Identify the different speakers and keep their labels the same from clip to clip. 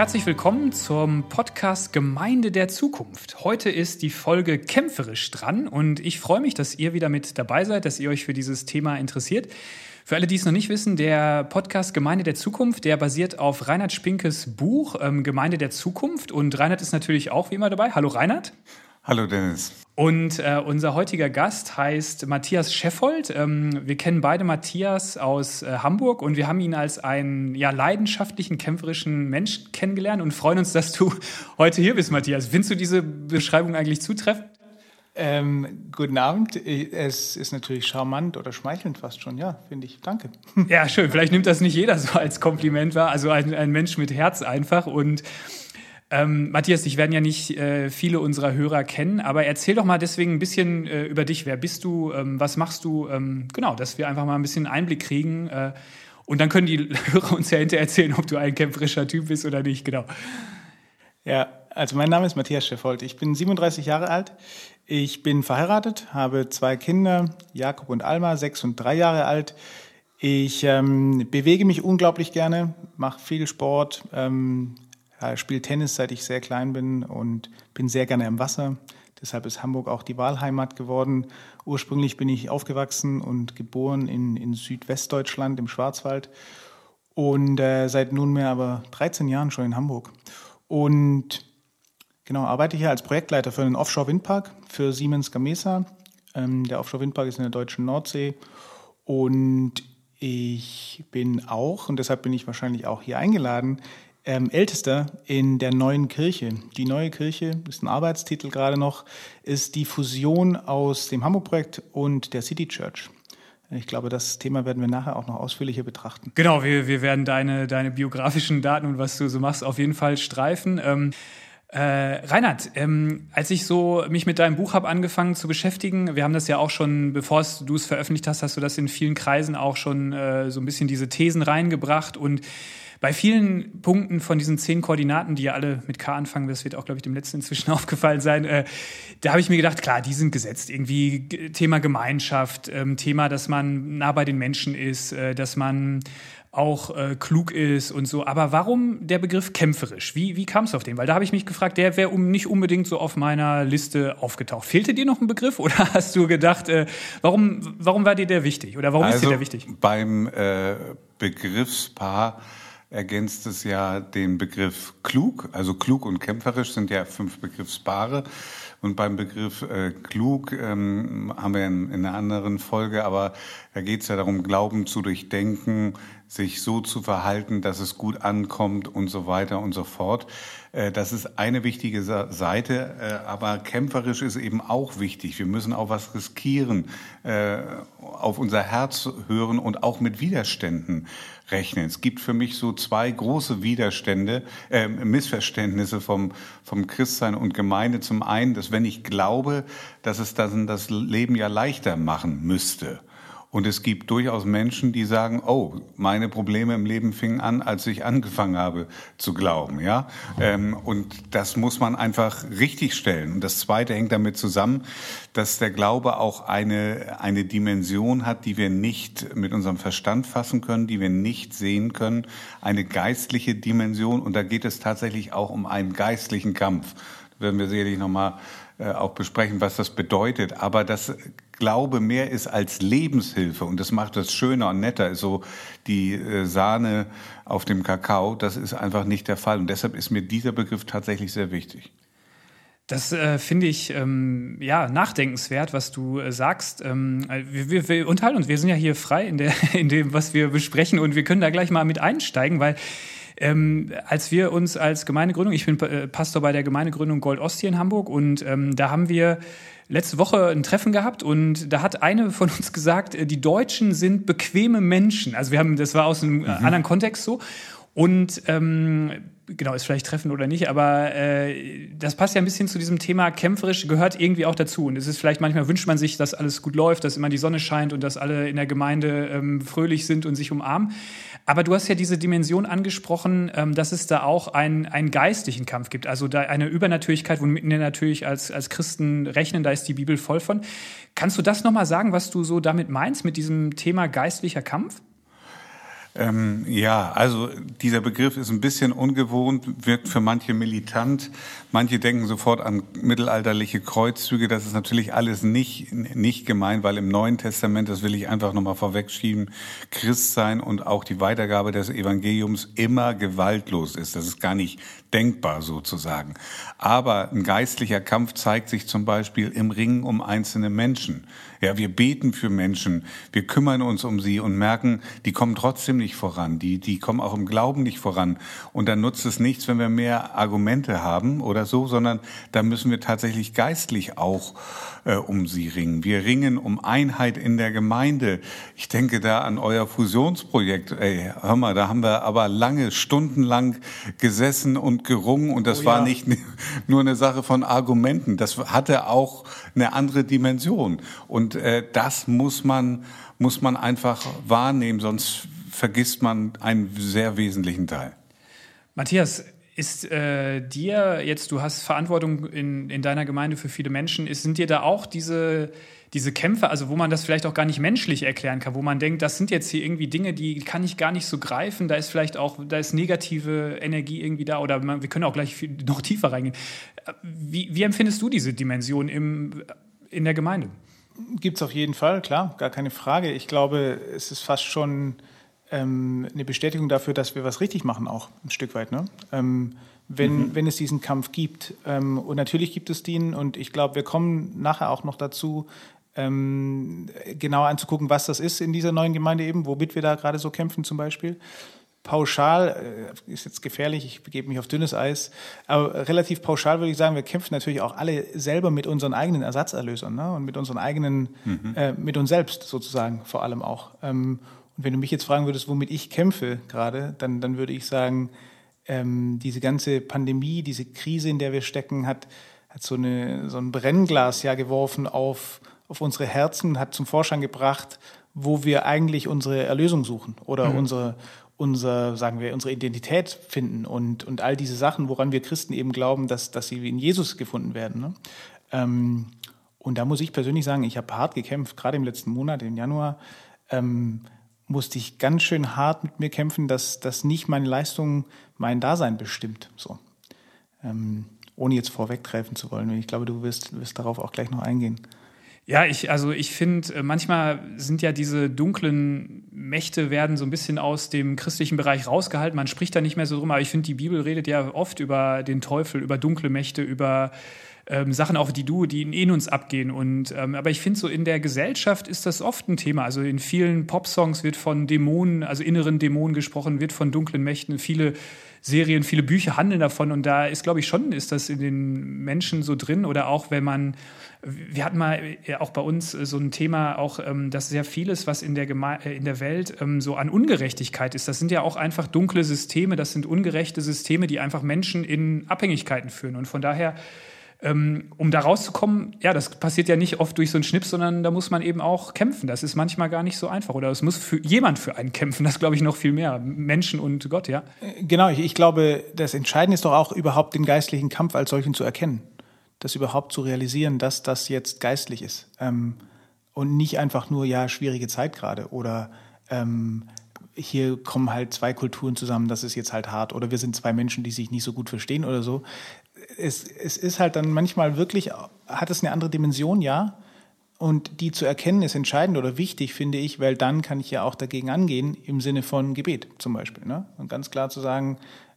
Speaker 1: herzlich willkommen zum Podcast Gemeinde der Zukunft. Heute ist die Folge kämpferisch dran und ich freue mich, dass ihr wieder mit dabei seid, dass ihr euch für dieses Thema interessiert. Für alle, die es noch nicht wissen, der Podcast Gemeinde der Zukunft, der basiert auf Reinhard Spinkes Buch ähm, Gemeinde der Zukunft und Reinhard ist natürlich auch wie immer dabei. Hallo Reinhard.
Speaker 2: Hallo Dennis.
Speaker 1: Und äh, unser heutiger Gast heißt Matthias Scheffold. Ähm, wir kennen beide Matthias aus äh, Hamburg und wir haben ihn als einen ja, leidenschaftlichen, kämpferischen Mensch kennengelernt und freuen uns, dass du heute hier bist, Matthias. Findest du diese Beschreibung eigentlich zutreffend?
Speaker 3: Ähm, guten Abend. Es ist natürlich charmant oder schmeichelnd fast schon. Ja, finde ich. Danke.
Speaker 1: Ja, schön. Vielleicht nimmt das nicht jeder so als Kompliment wahr. Also ein, ein Mensch mit Herz einfach und ähm, Matthias, dich werden ja nicht äh, viele unserer Hörer kennen, aber erzähl doch mal deswegen ein bisschen äh, über dich. Wer bist du? Ähm, was machst du? Ähm, genau, dass wir einfach mal ein bisschen Einblick kriegen. Äh, und dann können die Hörer uns ja hinterher erzählen, ob du ein kämpferischer Typ bist oder nicht. Genau.
Speaker 3: Ja, also mein Name ist Matthias Scheffold. Ich bin 37 Jahre alt. Ich bin verheiratet, habe zwei Kinder, Jakob und Alma, sechs und drei Jahre alt. Ich ähm, bewege mich unglaublich gerne, mache viel Sport, ja, spiele Tennis, seit ich sehr klein bin und bin sehr gerne im Wasser. Deshalb ist Hamburg auch die Wahlheimat geworden. Ursprünglich bin ich aufgewachsen und geboren in, in Südwestdeutschland im Schwarzwald und äh, seit nunmehr aber 13 Jahren schon in Hamburg. Und genau, arbeite hier als Projektleiter für einen Offshore-Windpark für Siemens Gamesa. Ähm, der Offshore-Windpark ist in der deutschen Nordsee und ich bin auch, und deshalb bin ich wahrscheinlich auch hier eingeladen, ähm, Ältester in der neuen Kirche. Die neue Kirche ist ein Arbeitstitel gerade noch, ist die Fusion aus dem Hamburg-Projekt und der City Church. Ich glaube, das Thema werden wir nachher auch noch ausführlicher betrachten.
Speaker 1: Genau, wir, wir werden deine, deine biografischen Daten und was du so machst auf jeden Fall streifen. Ähm, äh, Reinhard, ähm, als ich so mich mit deinem Buch habe angefangen zu beschäftigen, wir haben das ja auch schon, bevor du es veröffentlicht hast, hast du das in vielen Kreisen auch schon äh, so ein bisschen diese Thesen reingebracht und bei vielen Punkten von diesen zehn Koordinaten, die ja alle mit K anfangen, das wird auch, glaube ich, dem letzten inzwischen aufgefallen sein, äh, da habe ich mir gedacht, klar, die sind gesetzt. Irgendwie Thema Gemeinschaft, ähm, Thema, dass man nah bei den Menschen ist, äh, dass man auch äh, klug ist und so. Aber warum der Begriff kämpferisch? Wie, wie kam es auf den? Weil da habe ich mich gefragt, der wäre um, nicht unbedingt so auf meiner Liste aufgetaucht. Fehlte dir noch ein Begriff oder hast du gedacht, äh, warum, warum war dir der wichtig oder warum
Speaker 2: also
Speaker 1: ist dir der wichtig?
Speaker 2: Beim äh, Begriffspaar ergänzt es ja den Begriff klug. Also klug und kämpferisch sind ja fünf Begriffspaare. Und beim Begriff äh, klug ähm, haben wir in, in, einer anderen Folge, aber da geht es ja darum, Glauben zu durchdenken, sich so zu verhalten, dass es gut ankommt und so weiter und so fort. Äh, das ist eine wichtige Seite, äh, aber kämpferisch ist eben auch wichtig. Wir müssen auch was riskieren, äh, auf unser Herz hören und auch mit Widerständen rechnen. Es gibt für mich so zwei große Widerstände, äh, Missverständnisse vom, vom Christsein und Gemeinde. Zum einen, dass wenn ich glaube, dass es dann das Leben ja leichter machen müsste. Und es gibt durchaus Menschen, die sagen, oh, meine Probleme im Leben fingen an, als ich angefangen habe zu glauben, ja. Ähm, und das muss man einfach richtig stellen. Und das Zweite hängt damit zusammen, dass der Glaube auch eine, eine Dimension hat, die wir nicht mit unserem Verstand fassen können, die wir nicht sehen können. Eine geistliche Dimension. Und da geht es tatsächlich auch um einen geistlichen Kampf. Da werden wir sicherlich nochmal auch besprechen, was das bedeutet. Aber das Glaube mehr ist als Lebenshilfe und das macht das schöner und netter, so die äh, Sahne auf dem Kakao. Das ist einfach nicht der Fall und deshalb ist mir dieser Begriff tatsächlich sehr wichtig.
Speaker 1: Das äh, finde ich ähm, ja nachdenkenswert, was du äh, sagst. Ähm, wir, wir, wir unterhalten uns, wir sind ja hier frei in, der, in dem, was wir besprechen und wir können da gleich mal mit einsteigen, weil ähm, als wir uns als Gemeindegründung, ich bin äh, Pastor bei der Gemeindegründung Gold Ost hier in Hamburg und ähm, da haben wir letzte Woche ein Treffen gehabt und da hat eine von uns gesagt, äh, die Deutschen sind bequeme Menschen. Also wir haben, das war aus einem mhm. anderen Kontext so. Und ähm, genau, ist vielleicht treffen oder nicht, aber äh, das passt ja ein bisschen zu diesem Thema kämpferisch, gehört irgendwie auch dazu. Und es ist vielleicht manchmal wünscht man sich, dass alles gut läuft, dass immer die Sonne scheint und dass alle in der Gemeinde ähm, fröhlich sind und sich umarmen. Aber du hast ja diese Dimension angesprochen, ähm, dass es da auch ein, einen geistlichen Kampf gibt, also da eine Übernatürlichkeit, womit wir natürlich als, als Christen rechnen, da ist die Bibel voll von. Kannst du das nochmal sagen, was du so damit meinst, mit diesem Thema geistlicher Kampf?
Speaker 2: Ähm, ja, also dieser Begriff ist ein bisschen ungewohnt, wirkt für manche militant. Manche denken sofort an mittelalterliche Kreuzzüge. Das ist natürlich alles nicht, nicht gemein, weil im Neuen Testament, das will ich einfach nochmal vorwegschieben, Christsein und auch die Weitergabe des Evangeliums immer gewaltlos ist. Das ist gar nicht denkbar sozusagen. Aber ein geistlicher Kampf zeigt sich zum Beispiel im Ringen um einzelne Menschen. Ja, wir beten für Menschen, wir kümmern uns um sie und merken, die kommen trotzdem nicht voran, die, die kommen auch im Glauben nicht voran. Und dann nutzt es nichts, wenn wir mehr Argumente haben oder so, sondern da müssen wir tatsächlich geistlich auch äh, um sie ringen. Wir ringen um Einheit in der Gemeinde. Ich denke da an euer Fusionsprojekt. Ey, hör mal, da haben wir aber lange, stundenlang gesessen und gerungen und das oh, war ja. nicht nur eine Sache von Argumenten. Das hatte auch eine andere Dimension. Und äh, das muss man, muss man einfach wahrnehmen, sonst vergisst man einen sehr wesentlichen Teil.
Speaker 1: Matthias, ist äh, dir jetzt, du hast Verantwortung in, in deiner Gemeinde für viele Menschen, ist, sind dir da auch diese, diese Kämpfe, also wo man das vielleicht auch gar nicht menschlich erklären kann, wo man denkt, das sind jetzt hier irgendwie Dinge, die kann ich gar nicht so greifen, da ist vielleicht auch, da ist negative Energie irgendwie da oder man, wir können auch gleich viel, noch tiefer reingehen. Wie, wie empfindest du diese Dimension im, in der Gemeinde?
Speaker 3: Gibt es auf jeden Fall, klar, gar keine Frage. Ich glaube, es ist fast schon ähm, eine Bestätigung dafür, dass wir was richtig machen, auch ein Stück weit. Ne? Ähm, wenn, mhm. wenn es diesen Kampf gibt. Ähm, und natürlich gibt es den. Und ich glaube, wir kommen nachher auch noch dazu, ähm, genauer anzugucken, was das ist in dieser neuen Gemeinde eben, womit wir da gerade so kämpfen zum Beispiel. Pauschal äh, ist jetzt gefährlich, ich begebe mich auf dünnes Eis, aber relativ pauschal würde ich sagen, wir kämpfen natürlich auch alle selber mit unseren eigenen Ersatzerlösern ne? und mit unseren eigenen, mhm. äh, mit uns selbst sozusagen vor allem auch. Ähm, wenn du mich jetzt fragen würdest, womit ich kämpfe gerade, dann, dann würde ich sagen, ähm, diese ganze Pandemie, diese Krise, in der wir stecken, hat, hat so, eine, so ein Brennglas ja geworfen auf, auf unsere Herzen, hat zum Vorschein gebracht, wo wir eigentlich unsere Erlösung suchen oder mhm. unsere, unser, sagen wir, unsere Identität finden und, und all diese Sachen, woran wir Christen eben glauben, dass, dass sie in Jesus gefunden werden. Ne? Ähm, und da muss ich persönlich sagen, ich habe hart gekämpft, gerade im letzten Monat, im Januar. Ähm, musste ich ganz schön hart mit mir kämpfen, dass, dass nicht meine Leistung mein Dasein bestimmt. So. Ähm, ohne jetzt vorwegtreffen zu wollen. Ich glaube, du wirst, wirst darauf auch gleich noch eingehen.
Speaker 1: Ja, ich, also ich finde, äh, manchmal sind ja diese dunklen Mächte werden so ein bisschen aus dem christlichen Bereich rausgehalten. Man spricht da nicht mehr so drum, aber ich finde, die Bibel redet ja oft über den Teufel, über dunkle Mächte, über ähm, Sachen auch, die du, die in uns abgehen. Und ähm, aber ich finde so in der Gesellschaft ist das oft ein Thema. Also in vielen Popsongs wird von Dämonen, also inneren Dämonen gesprochen, wird von dunklen Mächten. Viele Serien, viele Bücher handeln davon und da ist, glaube ich, schon, ist das in den Menschen so drin oder auch wenn man, wir hatten mal ja, auch bei uns so ein Thema, auch, ähm, dass sehr vieles, was in der, Geme äh, in der Welt ähm, so an Ungerechtigkeit ist, das sind ja auch einfach dunkle Systeme, das sind ungerechte Systeme, die einfach Menschen in Abhängigkeiten führen und von daher ähm, um da rauszukommen, ja, das passiert ja nicht oft durch so einen Schnips, sondern da muss man eben auch kämpfen. Das ist manchmal gar nicht so einfach. Oder es muss für jemand für einen kämpfen. Das glaube ich noch viel mehr. Menschen und Gott, ja.
Speaker 3: Äh, genau, ich, ich glaube, das Entscheidende ist doch auch überhaupt den geistlichen Kampf als solchen zu erkennen. Das überhaupt zu realisieren, dass das jetzt geistlich ist. Ähm, und nicht einfach nur, ja, schwierige Zeit gerade oder ähm, hier kommen halt zwei Kulturen zusammen, das ist jetzt halt hart oder wir sind zwei Menschen, die sich nicht so gut verstehen oder so es, es ist halt dann manchmal wirklich, hat es eine andere Dimension, ja. Und die zu erkennen ist entscheidend oder wichtig, finde ich, weil dann kann ich ja auch dagegen angehen im Sinne von Gebet zum Beispiel. Ne? Und ganz klar zu sagen,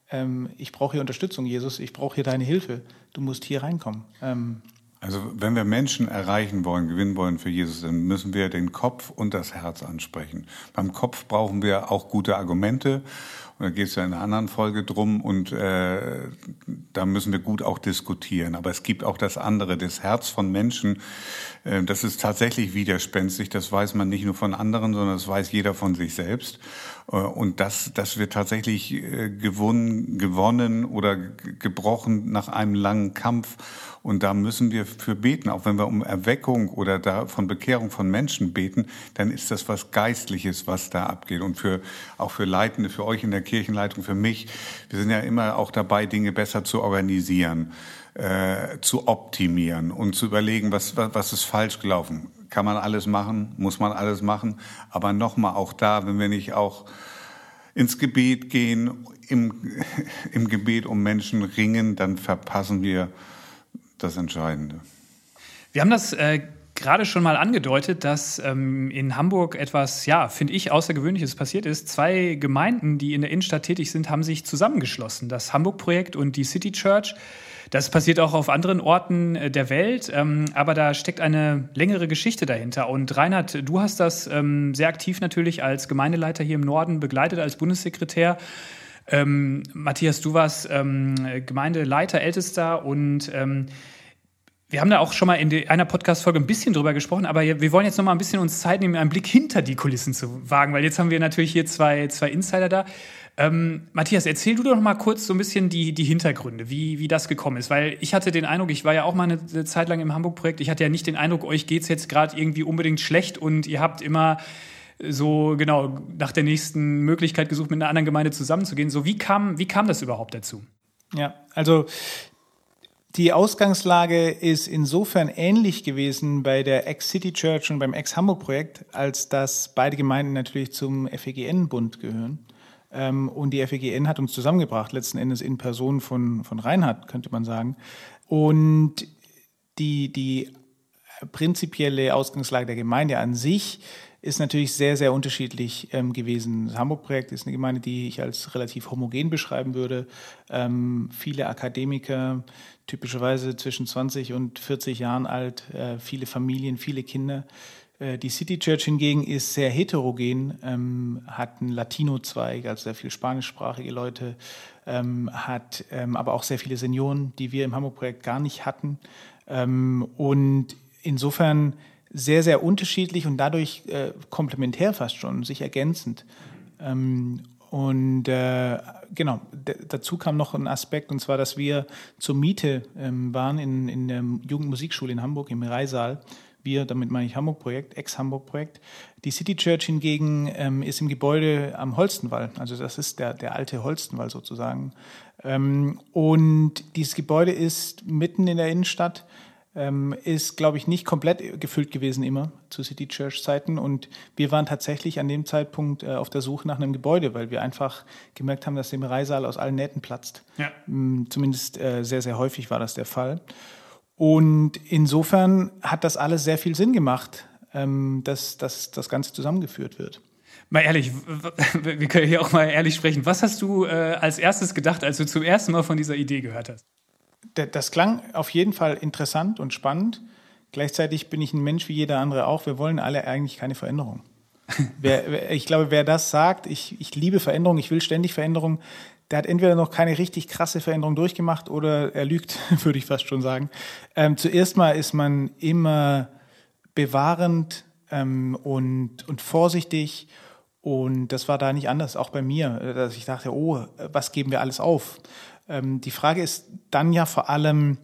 Speaker 3: ähm, ich brauche hier Unterstützung, Jesus, ich brauche hier deine Hilfe, du musst hier reinkommen. Ähm,
Speaker 2: also wenn wir Menschen erreichen wollen, gewinnen wollen für Jesus, dann müssen wir den Kopf und das Herz ansprechen. Beim Kopf brauchen wir auch gute Argumente da geht es ja in einer anderen Folge drum und äh, da müssen wir gut auch diskutieren. Aber es gibt auch das andere, das Herz von Menschen. Äh, das ist tatsächlich widerspenstig. Das weiß man nicht nur von anderen, sondern das weiß jeder von sich selbst. Äh, und das, das wird tatsächlich äh, gewonnen, gewonnen oder gebrochen nach einem langen Kampf. Und da müssen wir für beten. Auch wenn wir um Erweckung oder da von Bekehrung von Menschen beten, dann ist das was Geistliches, was da abgeht. Und für, auch für Leitende, für euch in der Kirchenleitung, für mich, wir sind ja immer auch dabei, Dinge besser zu organisieren, äh, zu optimieren und zu überlegen, was, was, was ist falsch gelaufen. Kann man alles machen? Muss man alles machen? Aber nochmal auch da, wenn wir nicht auch ins Gebet gehen, im, im Gebet um Menschen ringen, dann verpassen wir das Entscheidende.
Speaker 1: Wir haben das äh, gerade schon mal angedeutet, dass ähm, in Hamburg etwas, ja, finde ich, Außergewöhnliches passiert ist. Zwei Gemeinden, die in der Innenstadt tätig sind, haben sich zusammengeschlossen. Das Hamburg-Projekt und die City Church. Das passiert auch auf anderen Orten äh, der Welt, ähm, aber da steckt eine längere Geschichte dahinter. Und Reinhard, du hast das ähm, sehr aktiv natürlich als Gemeindeleiter hier im Norden begleitet, als Bundessekretär. Ähm, Matthias, du warst Gemeindeleiter, Ältester und wir haben da auch schon mal in einer Podcast-Folge ein bisschen drüber gesprochen, aber wir wollen jetzt noch mal ein bisschen uns Zeit nehmen, einen Blick hinter die Kulissen zu wagen, weil jetzt haben wir natürlich hier zwei, zwei Insider da. Ähm, Matthias, erzähl du doch mal kurz so ein bisschen die, die Hintergründe, wie, wie das gekommen ist. Weil ich hatte den Eindruck, ich war ja auch mal eine Zeit lang im Hamburg-Projekt, ich hatte ja nicht den Eindruck, euch geht's jetzt gerade irgendwie unbedingt schlecht und ihr habt immer so genau nach der nächsten Möglichkeit gesucht, mit einer anderen Gemeinde zusammenzugehen. So, wie kam, wie kam das überhaupt dazu?
Speaker 3: Ja, also die Ausgangslage ist insofern ähnlich gewesen bei der Ex-City Church und beim Ex-Hamburg-Projekt, als dass beide Gemeinden natürlich zum FEGN-Bund gehören. Ähm, und die FEGN hat uns zusammengebracht, letzten Endes in Person von, von Reinhard, könnte man sagen. Und die, die prinzipielle Ausgangslage der Gemeinde an sich ist natürlich sehr, sehr unterschiedlich ähm, gewesen. Das Hamburg-Projekt ist eine Gemeinde, die ich als relativ homogen beschreiben würde. Ähm, viele Akademiker, typischerweise zwischen 20 und 40 Jahren alt, äh, viele Familien, viele Kinder. Äh, die City Church hingegen ist sehr heterogen, ähm, hat einen Latino-Zweig, also sehr viel spanischsprachige Leute, ähm, hat ähm, aber auch sehr viele Senioren, die wir im Hamburg-Projekt gar nicht hatten. Ähm, und insofern sehr, sehr unterschiedlich und dadurch äh, komplementär fast schon, sich ergänzend. Und äh, genau, dazu kam noch ein Aspekt, und zwar, dass wir zur Miete ähm, waren in, in der Jugendmusikschule in Hamburg im Reisaal. Wir, damit meine ich Hamburg-Projekt, Ex-Hamburg-Projekt. Die City Church hingegen ähm, ist im Gebäude am Holstenwall. Also das ist der, der alte Holstenwall sozusagen. Ähm, und dieses Gebäude ist mitten in der Innenstadt ähm, ist, glaube ich, nicht komplett gefüllt gewesen immer zu City Church Zeiten. Und wir waren tatsächlich an dem Zeitpunkt äh, auf der Suche nach einem Gebäude, weil wir einfach gemerkt haben, dass der Reissaal aus allen Nähten platzt. Ja. Ähm, zumindest äh, sehr, sehr häufig war das der Fall. Und insofern hat das alles sehr viel Sinn gemacht, ähm, dass, dass das Ganze zusammengeführt wird.
Speaker 1: Mal ehrlich, wir können hier auch mal ehrlich sprechen. Was hast du äh, als erstes gedacht, als du zum ersten Mal von dieser Idee gehört hast?
Speaker 3: Das klang auf jeden Fall interessant und spannend. Gleichzeitig bin ich ein Mensch wie jeder andere auch. Wir wollen alle eigentlich keine Veränderung. wer, ich glaube, wer das sagt, ich, ich liebe Veränderung, ich will ständig Veränderung, der hat entweder noch keine richtig krasse Veränderung durchgemacht oder er lügt, würde ich fast schon sagen. Ähm, zuerst mal ist man immer bewahrend ähm, und, und vorsichtig. Und das war da nicht anders, auch bei mir, dass ich dachte, oh, was geben wir alles auf? Ähm, die Frage ist dann ja vor allem,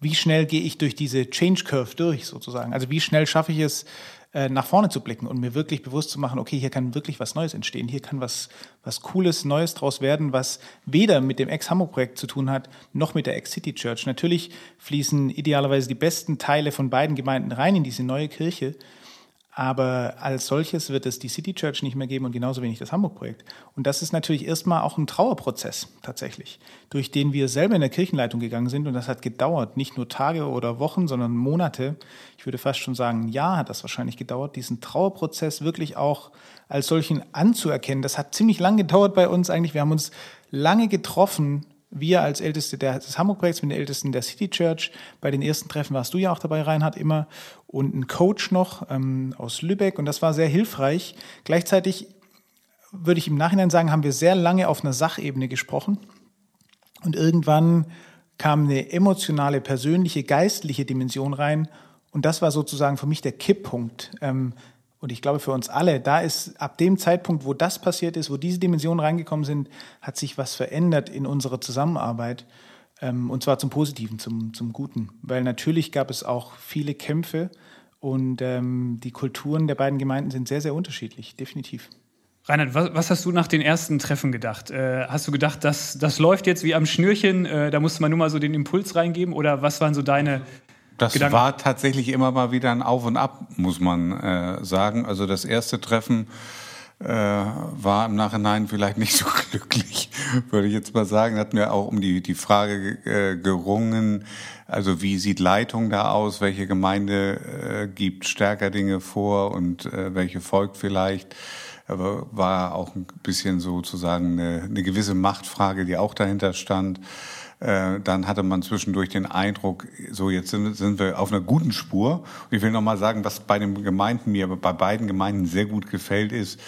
Speaker 3: wie schnell gehe ich durch diese Change Curve durch sozusagen? Also wie schnell schaffe ich es, äh, nach vorne zu blicken und mir wirklich bewusst zu machen, okay, hier kann wirklich was Neues entstehen, hier kann was, was Cooles, Neues draus werden, was weder mit dem Ex-Hamburg-Projekt zu tun hat, noch mit der Ex-City Church. Natürlich fließen idealerweise die besten Teile von beiden Gemeinden rein in diese neue Kirche, aber als solches wird es die City Church nicht mehr geben und genauso wenig das Hamburg-Projekt. Und das ist natürlich erstmal auch ein Trauerprozess tatsächlich, durch den wir selber in der Kirchenleitung gegangen sind. Und das hat gedauert, nicht nur Tage oder Wochen, sondern Monate. Ich würde fast schon sagen, ein Jahr hat das wahrscheinlich gedauert, diesen Trauerprozess wirklich auch als solchen anzuerkennen. Das hat ziemlich lang gedauert bei uns eigentlich. Wir haben uns lange getroffen wir als Älteste des Hamburg-Projekts mit den Ältesten der City Church. Bei den ersten Treffen warst du ja auch dabei, Reinhard, immer. Und ein Coach noch ähm, aus Lübeck. Und das war sehr hilfreich. Gleichzeitig würde ich im Nachhinein sagen, haben wir sehr lange auf einer Sachebene gesprochen. Und irgendwann kam eine emotionale, persönliche, geistliche Dimension rein. Und das war sozusagen für mich der Kipppunkt. Ähm, und ich glaube für uns alle, da ist ab dem Zeitpunkt, wo das passiert ist, wo diese Dimensionen reingekommen sind, hat sich was verändert in unserer Zusammenarbeit. Ähm, und zwar zum Positiven, zum, zum Guten. Weil natürlich gab es auch viele Kämpfe und ähm, die Kulturen der beiden Gemeinden sind sehr, sehr unterschiedlich, definitiv.
Speaker 1: Reinhard, was, was, hast du nach den ersten Treffen gedacht? Äh, hast du gedacht, das, das läuft jetzt wie am Schnürchen, äh, da musste man nur mal so den Impuls reingeben? Oder was waren so deine
Speaker 2: das Gedanken. war tatsächlich immer mal wieder ein Auf und Ab, muss man äh, sagen. Also das erste Treffen äh, war im Nachhinein vielleicht nicht so glücklich, würde ich jetzt mal sagen. Hatten wir auch um die, die Frage äh, gerungen, also wie sieht Leitung da aus, welche Gemeinde äh, gibt stärker Dinge vor und äh, welche folgt vielleicht. Aber war auch ein bisschen sozusagen eine, eine gewisse Machtfrage, die auch dahinter stand. Äh, dann hatte man zwischendurch den Eindruck, so jetzt sind, sind wir auf einer guten Spur. Und ich will noch mal sagen, was bei den Gemeinden mir bei beiden Gemeinden sehr gut gefällt, ist,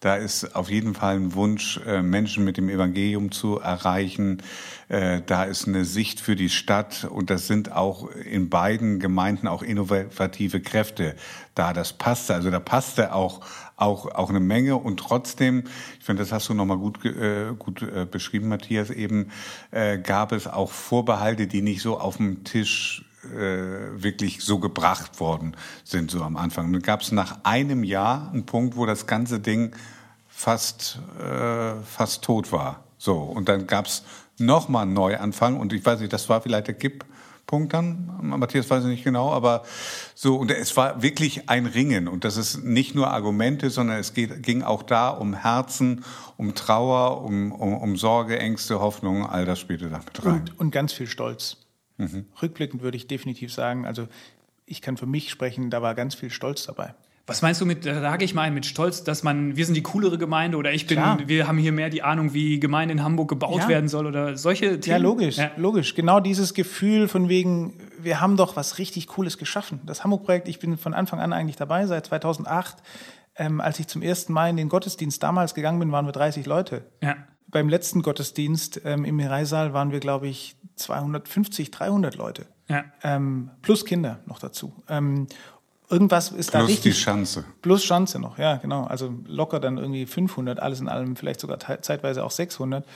Speaker 2: da ist auf jeden Fall ein Wunsch, äh, Menschen mit dem Evangelium zu erreichen. Äh, da ist eine Sicht für die Stadt und das sind auch in beiden Gemeinden auch innovative Kräfte da. Das passte, also da passte auch auch auch eine Menge und trotzdem, ich finde, das hast du nochmal gut äh, gut äh, beschrieben, Matthias. Eben äh, gab es auch Vorbehalte, die nicht so auf dem Tisch äh, wirklich so gebracht worden sind, so am Anfang. dann gab es nach einem Jahr einen Punkt, wo das ganze Ding fast, äh, fast tot war. So, und dann gab es nochmal einen Neuanfang und ich weiß nicht, das war vielleicht der Kipppunkt dann, Matthias weiß ich nicht genau, aber so, und es war wirklich ein Ringen und das ist nicht nur Argumente, sondern es geht, ging auch da um Herzen, um Trauer, um, um, um Sorge, Ängste, Hoffnung, all das spielte da mit rein.
Speaker 3: Und, und ganz viel Stolz. Mhm. Rückblickend würde ich definitiv sagen, also ich kann für mich sprechen, da war ganz viel Stolz dabei.
Speaker 1: Was meinst du mit, da sage ich mal mit Stolz, dass man, wir sind die coolere Gemeinde oder ich bin, Klar. wir haben hier mehr die Ahnung, wie Gemeinde in Hamburg gebaut ja. werden soll oder solche Themen?
Speaker 3: Ja, logisch, ja. logisch. Genau dieses Gefühl von wegen, wir haben doch was richtig Cooles geschaffen. Das Hamburg-Projekt, ich bin von Anfang an eigentlich dabei, seit 2008. Ähm, als ich zum ersten Mal in den Gottesdienst damals gegangen bin, waren wir 30 Leute. Ja. Beim letzten Gottesdienst ähm, im Mireisaal waren wir, glaube ich, 250, 300 Leute. Ja. Ähm, plus Kinder noch dazu. Ähm, irgendwas ist plus da richtig.
Speaker 2: Plus die Schanze.
Speaker 3: Plus Schanze noch, ja, genau. Also locker dann irgendwie 500, alles in allem, vielleicht sogar zeitweise auch 600.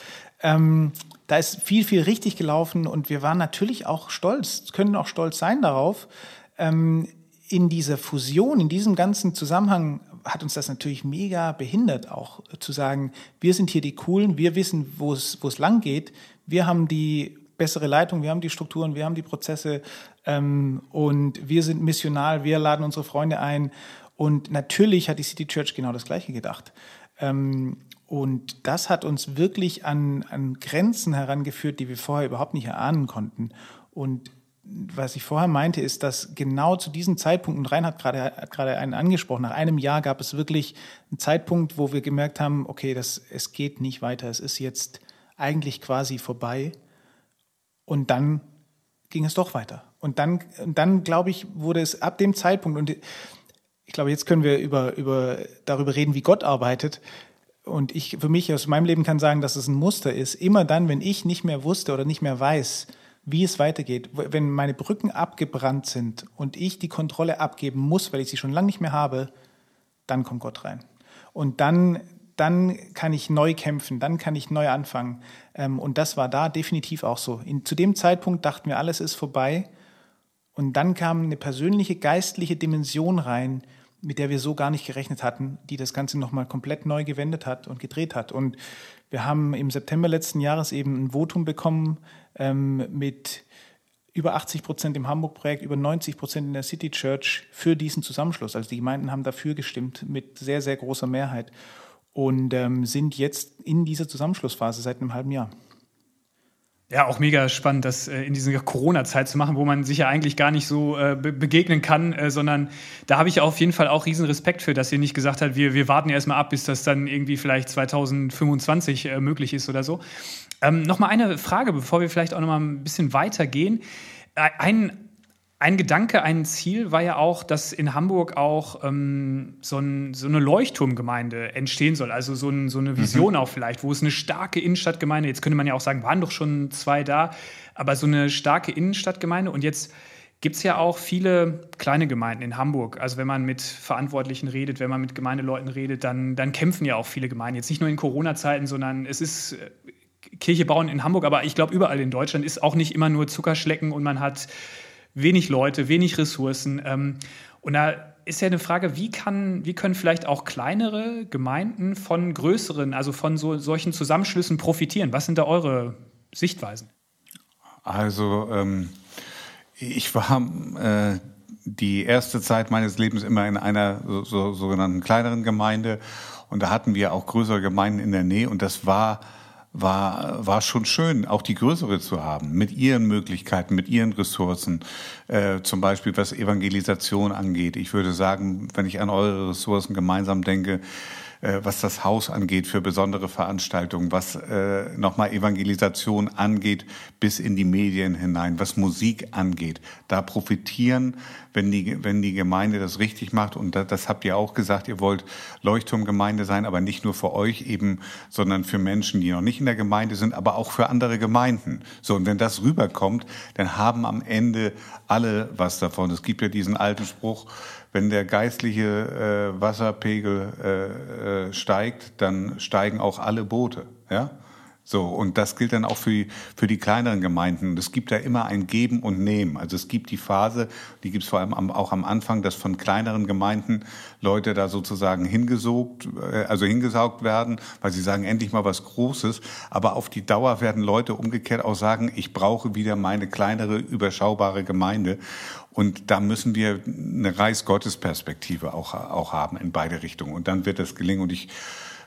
Speaker 3: Ähm, da ist viel, viel richtig gelaufen und wir waren natürlich auch stolz, können auch stolz sein darauf. Ähm, in dieser Fusion, in diesem ganzen Zusammenhang hat uns das natürlich mega behindert, auch zu sagen, wir sind hier die Coolen, wir wissen, wo es, wo es lang geht, wir haben die bessere Leitung, wir haben die Strukturen, wir haben die Prozesse ähm, und wir sind missional, wir laden unsere Freunde ein. Und natürlich hat die City Church genau das Gleiche gedacht. Ähm, und das hat uns wirklich an, an Grenzen herangeführt, die wir vorher überhaupt nicht erahnen konnten. Und was ich vorher meinte, ist, dass genau zu diesem Zeitpunkt, und Reinhard gerade, hat gerade einen angesprochen, nach einem Jahr gab es wirklich einen Zeitpunkt, wo wir gemerkt haben, okay, das, es geht nicht weiter, es ist jetzt eigentlich quasi vorbei. Und dann ging es doch weiter. Und dann, dann glaube ich, wurde es ab dem Zeitpunkt, und ich glaube, jetzt können wir über, über, darüber reden, wie Gott arbeitet. Und ich für mich aus meinem Leben kann sagen, dass es ein Muster ist. Immer dann, wenn ich nicht mehr wusste oder nicht mehr weiß, wie es weitergeht, wenn meine Brücken abgebrannt sind und ich die Kontrolle abgeben muss, weil ich sie schon lange nicht mehr habe, dann kommt Gott rein. Und dann, dann kann ich neu kämpfen, dann kann ich neu anfangen. Ähm, und das war da definitiv auch so. In, zu dem Zeitpunkt dachten wir, alles ist vorbei. Und dann kam eine persönliche, geistliche Dimension rein, mit der wir so gar nicht gerechnet hatten, die das Ganze nochmal komplett neu gewendet hat und gedreht hat. Und wir haben im September letzten Jahres eben ein Votum bekommen ähm, mit über 80 Prozent im Hamburg-Projekt, über 90 Prozent in der City Church für diesen Zusammenschluss. Also die Gemeinden haben dafür gestimmt mit sehr, sehr großer Mehrheit und ähm, sind jetzt in dieser Zusammenschlussphase seit einem halben Jahr.
Speaker 1: Ja, auch mega spannend, das äh, in dieser Corona-Zeit zu machen, wo man sich ja eigentlich gar nicht so äh, be begegnen kann, äh, sondern da habe ich auf jeden Fall auch riesen Respekt für, dass ihr nicht gesagt habt, wir, wir warten erstmal ab, bis das dann irgendwie vielleicht 2025 äh, möglich ist oder so. Ähm, Nochmal eine Frage, bevor wir vielleicht auch nochmal ein bisschen weitergehen. Ein ein Gedanke, ein Ziel war ja auch, dass in Hamburg auch ähm, so, ein, so, eine Leuchtturmgemeinde entstehen soll. Also so, ein, so eine Vision mhm. auch vielleicht, wo es eine starke Innenstadtgemeinde, jetzt könnte man ja auch sagen, waren doch schon zwei da, aber so eine starke Innenstadtgemeinde. Und jetzt gibt es ja auch viele kleine Gemeinden in Hamburg. Also wenn man mit Verantwortlichen redet, wenn man mit Gemeindeleuten redet, dann, dann kämpfen ja auch viele Gemeinden. Jetzt nicht nur in Corona-Zeiten, sondern es ist äh, Kirche bauen in Hamburg, aber ich glaube überall in Deutschland ist auch nicht immer nur Zuckerschlecken und man hat wenig Leute, wenig Ressourcen. Ähm, und da ist ja eine Frage, wie, kann, wie können vielleicht auch kleinere Gemeinden von größeren, also von so, solchen Zusammenschlüssen profitieren? Was sind da eure Sichtweisen?
Speaker 2: Also ähm, ich war äh, die erste Zeit meines Lebens immer in einer so, so, sogenannten kleineren Gemeinde Und da hatten wir auch größere Gemeinden in der Nähe und das war war, war schon schön, auch die größere zu haben, mit ihren Möglichkeiten, mit ihren Ressourcen, äh, zum Beispiel was Evangelisation angeht. Ich würde sagen, wenn ich an eure Ressourcen gemeinsam denke, äh, was das Haus angeht für besondere Veranstaltungen, was äh, nochmal Evangelisation angeht bis in die Medien hinein, was Musik angeht. Da profitieren, wenn die, wenn die Gemeinde das richtig macht und das, das habt ihr auch gesagt, ihr wollt Leuchtturmgemeinde sein, aber nicht nur für euch eben, sondern für Menschen, die noch nicht in der Gemeinde sind, aber auch für andere Gemeinden. So, und wenn das rüberkommt, dann haben am Ende alle was davon. Es gibt ja diesen alten Spruch, wenn der geistliche äh, Wasserpegel äh, äh, steigt, dann steigen auch alle Boote. Ja? So, und das gilt dann auch für, für die kleineren Gemeinden. Es gibt da immer ein Geben und Nehmen. Also es gibt die Phase, die gibt es vor allem auch am Anfang, dass von kleineren Gemeinden Leute da sozusagen hingesogt, äh, also hingesaugt werden, weil sie sagen, endlich mal was Großes. Aber auf die Dauer werden Leute umgekehrt auch sagen, ich brauche wieder meine kleinere, überschaubare Gemeinde. Und da müssen wir eine Reichsgottesperspektive auch, auch haben in beide Richtungen. Und dann wird das gelingen. Und ich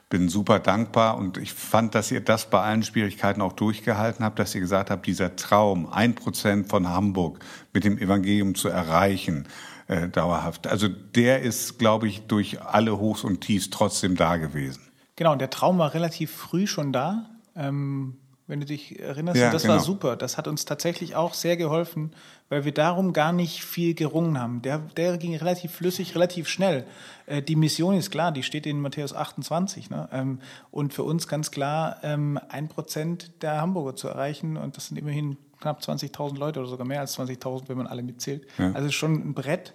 Speaker 2: bin super dankbar und ich fand, dass ihr das bei allen Schwierigkeiten auch durchgehalten habt, dass ihr gesagt habt, dieser Traum, ein Prozent von Hamburg mit dem Evangelium zu erreichen, äh, dauerhaft. Also der ist, glaube ich, durch alle Hochs und Tiefs trotzdem da gewesen.
Speaker 3: Genau, und der Traum war relativ früh schon da. Ähm, wenn du dich erinnerst, ja, das genau. war super. Das hat uns tatsächlich auch sehr geholfen, weil wir darum gar nicht viel gerungen haben. Der, der ging relativ flüssig, relativ schnell. Äh, die Mission ist klar, die steht in Matthäus 28. Ne? Ähm, und für uns ganz klar, ähm, ein Prozent der Hamburger zu erreichen. Und das sind immerhin knapp 20.000 Leute oder sogar mehr als 20.000, wenn man alle mitzählt. Ja. Also schon ein Brett.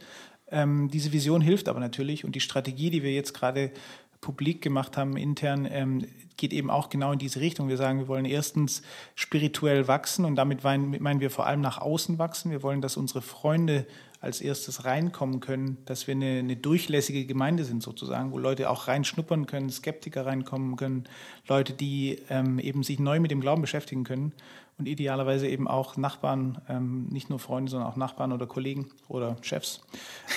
Speaker 3: Ähm, diese Vision hilft aber natürlich. Und die Strategie, die wir jetzt gerade publik gemacht haben intern, ähm, geht eben auch genau in diese Richtung. Wir sagen, wir wollen erstens spirituell wachsen und damit meinen wir vor allem nach außen wachsen. Wir wollen, dass unsere Freunde als erstes reinkommen können, dass wir eine, eine durchlässige Gemeinde sind sozusagen, wo Leute auch reinschnuppern können, Skeptiker reinkommen können, Leute, die ähm, eben sich neu mit dem Glauben beschäftigen können und idealerweise eben auch Nachbarn, ähm, nicht nur Freunde, sondern auch Nachbarn oder Kollegen oder Chefs.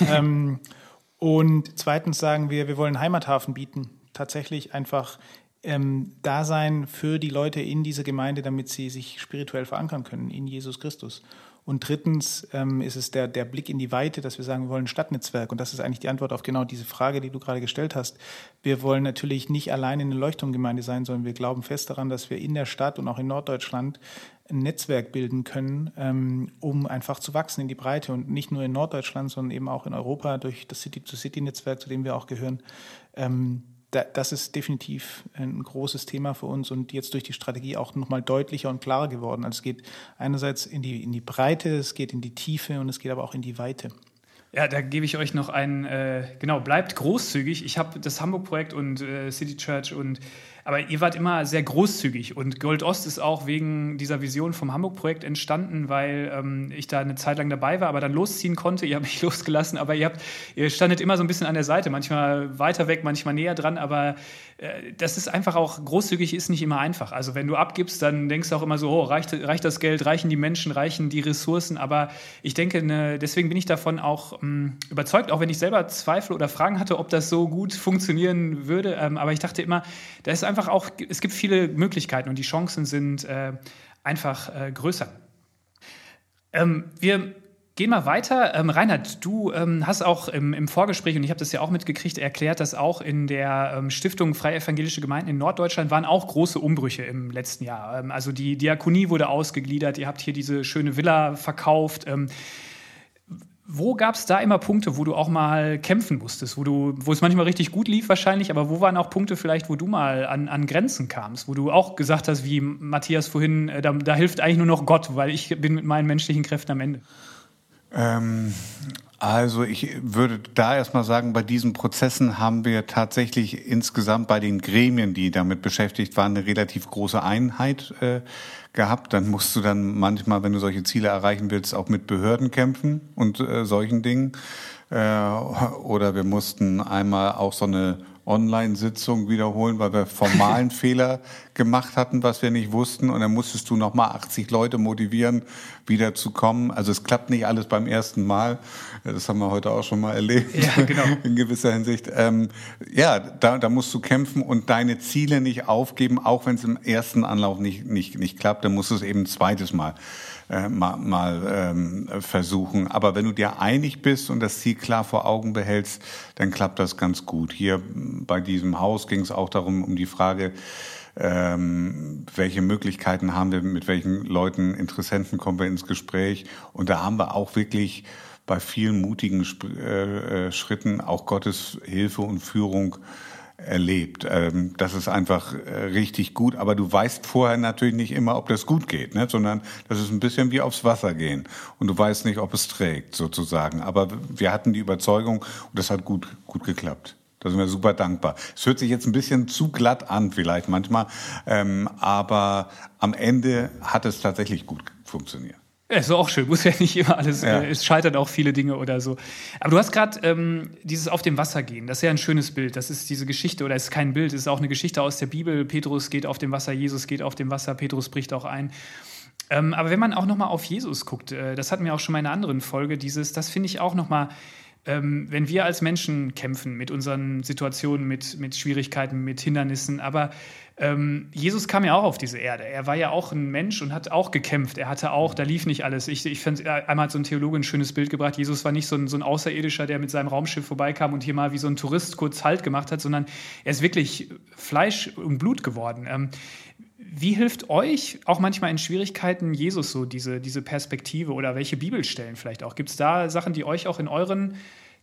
Speaker 3: und zweitens sagen wir, wir wollen Heimathafen bieten. Tatsächlich einfach ähm, da sein für die Leute in dieser Gemeinde, damit sie sich spirituell verankern können in Jesus Christus. Und drittens ähm, ist es der, der Blick in die Weite, dass wir sagen, wir wollen ein Stadtnetzwerk. Und das ist eigentlich die Antwort auf genau diese Frage, die du gerade gestellt hast. Wir wollen natürlich nicht allein in der Leuchtturmgemeinde sein, sondern wir glauben fest daran, dass wir in der Stadt und auch in Norddeutschland ein Netzwerk bilden können, ähm, um einfach zu wachsen in die Breite und nicht nur in Norddeutschland, sondern eben auch in Europa durch das City-to-City-Netzwerk, zu dem wir auch gehören. Ähm, das ist definitiv ein großes Thema für uns und jetzt durch die Strategie auch nochmal deutlicher und klarer geworden. Also es geht einerseits in die, in die Breite, es geht in die Tiefe und es geht aber auch in die Weite.
Speaker 1: Ja, da gebe ich euch noch ein, äh, genau, bleibt großzügig. Ich habe das Hamburg-Projekt und äh, City Church und aber ihr wart immer sehr großzügig. Und Gold Ost ist auch wegen dieser Vision vom Hamburg-Projekt entstanden, weil ähm, ich da eine Zeit lang dabei war, aber dann losziehen konnte. Ihr habt mich losgelassen, aber ihr habt, ihr standet immer so ein bisschen an der Seite, manchmal weiter weg, manchmal näher dran, aber äh, das ist einfach auch, großzügig ist nicht immer einfach. Also wenn du abgibst, dann denkst du auch immer so, oh, reicht, reicht das Geld, reichen die Menschen, reichen die Ressourcen, aber ich denke, ne, deswegen bin ich davon auch mh, mm, überzeugt, auch wenn ich selber Zweifel oder Fragen hatte, ob das so gut funktionieren würde, ähm, aber ich dachte immer, da ist einfach einfach auch, es gibt viele Möglichkeiten und die Chancen sind äh, einfach äh, größer. Ähm, wir gehen mal weiter. Ähm, Reinhard, du ähm, hast auch im, im, Vorgespräch, und ich habe das ja auch mitgekriegt, erklärt, dass auch in der ähm, Stiftung Freie Evangelische Gemeinden in Norddeutschland waren auch große Umbrüche im letzten Jahr. Ähm, also die Diakonie wurde ausgegliedert, ihr habt hier diese schöne Villa verkauft. Wo gab es da immer Punkte, wo du auch mal kämpfen musstest, wo du, wo es manchmal richtig gut lief wahrscheinlich, aber wo waren auch Punkte vielleicht, wo du mal an, an Grenzen kamst, wo du auch gesagt hast, wie Matthias vorhin, äh, da, da hilft eigentlich nur noch Gott, weil ich bin mit meinen menschlichen Kräften am Ende?
Speaker 2: Ähm, also ich würde da erstmal sagen, bei diesen Prozessen haben wir tatsächlich insgesamt bei den Gremien, die damit beschäftigt waren, eine relativ große Einheit äh, gehabt. Dann musst du dann manchmal, wenn du solche Ziele erreichen willst, auch mit Behörden kämpfen und äh, solchen Dingen. Äh, oder wir mussten einmal auch so eine Online-Sitzung wiederholen, weil wir formalen Fehler gemacht hatten, was wir nicht wussten. Und dann musstest du nochmal 80 Leute motivieren, wieder zu kommen. Also es klappt nicht alles beim ersten Mal. Das haben wir heute auch schon mal erlebt. Ja, genau. In gewisser Hinsicht. Ähm, ja, da, da musst du kämpfen und deine Ziele nicht aufgeben, auch wenn es im ersten Anlauf nicht, nicht, nicht klappt. Dann musst du es eben ein zweites Mal äh, mal, mal ähm, versuchen. Aber wenn du dir einig bist und das Ziel klar vor Augen behältst, dann klappt das ganz gut. Hier bei diesem Haus ging es auch darum, um die Frage, ähm, welche Möglichkeiten haben wir, mit welchen Leuten, Interessenten kommen wir ins Gespräch. Und da haben wir auch wirklich bei vielen mutigen Sp äh, äh Schritten auch Gottes Hilfe und Führung erlebt. Ähm, das ist einfach äh, richtig gut, aber du weißt vorher natürlich nicht immer, ob das gut geht, ne? sondern das ist ein bisschen wie aufs Wasser gehen und du weißt nicht, ob es trägt sozusagen. Aber wir hatten die Überzeugung und das hat gut, gut geklappt. Da sind wir super dankbar. Es hört sich jetzt ein bisschen zu glatt an vielleicht manchmal, ähm, aber am Ende hat es tatsächlich gut funktioniert.
Speaker 1: Ist auch schön, muss ja nicht immer alles, ja. äh, es scheitern auch viele Dinge oder so. Aber du hast gerade ähm, dieses auf dem Wasser gehen, das ist ja ein schönes Bild. Das ist diese Geschichte, oder es ist kein Bild, es ist auch eine Geschichte aus der Bibel. Petrus geht auf dem Wasser, Jesus geht auf dem Wasser, Petrus bricht auch ein. Ähm, aber wenn man auch nochmal auf Jesus guckt, äh, das hatten wir auch schon mal in einer anderen Folge, dieses, das finde ich auch nochmal ähm, wenn wir als Menschen kämpfen mit unseren Situationen, mit, mit Schwierigkeiten, mit Hindernissen, aber ähm, Jesus kam ja auch auf diese Erde. Er war ja auch ein Mensch und hat auch gekämpft. Er hatte auch, da lief nicht alles. Ich, ich finde, einmal hat so ein Theologe ein schönes Bild gebracht. Jesus war nicht so ein, so ein Außerirdischer, der mit seinem Raumschiff vorbeikam und hier mal wie so ein Tourist kurz Halt gemacht hat, sondern er ist wirklich Fleisch und Blut geworden. Ähm, wie hilft euch auch manchmal in Schwierigkeiten Jesus so diese, diese Perspektive oder welche Bibelstellen vielleicht auch? Gibt es da Sachen, die euch auch in euren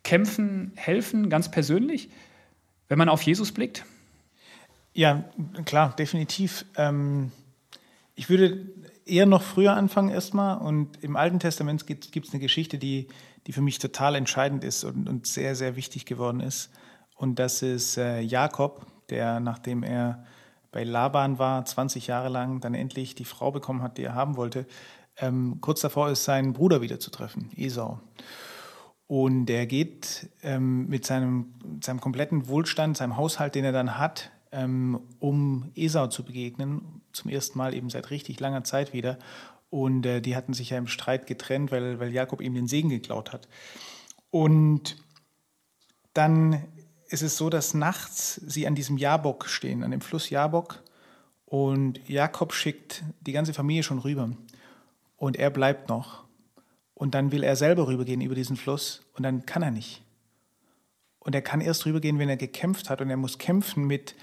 Speaker 1: Kämpfen helfen, ganz persönlich, wenn man auf Jesus blickt?
Speaker 3: Ja, klar, definitiv. Ähm, ich würde eher noch früher anfangen erstmal. Und im Alten Testament gibt es eine Geschichte, die, die für mich total entscheidend ist und, und sehr, sehr wichtig geworden ist. Und das ist äh, Jakob, der, nachdem er bei Laban war, 20 Jahre lang, dann endlich die Frau bekommen hat, die er haben wollte, ähm, kurz davor ist, seinen Bruder wieder zu treffen, Esau. Und er geht ähm, mit seinem, seinem kompletten Wohlstand, seinem Haushalt, den er dann hat, ähm, um Esau zu begegnen, zum ersten Mal eben seit richtig langer Zeit wieder. Und äh, die hatten sich ja im Streit getrennt, weil, weil Jakob ihm den Segen geklaut hat. Und dann ist es so, dass nachts sie an diesem Jabok stehen, an dem Fluss Jabok. Und Jakob schickt die ganze Familie schon rüber. Und er bleibt noch. Und dann will er selber rübergehen über diesen Fluss. Und dann kann er nicht. Und er kann erst rübergehen, wenn er gekämpft hat. Und er muss kämpfen mit,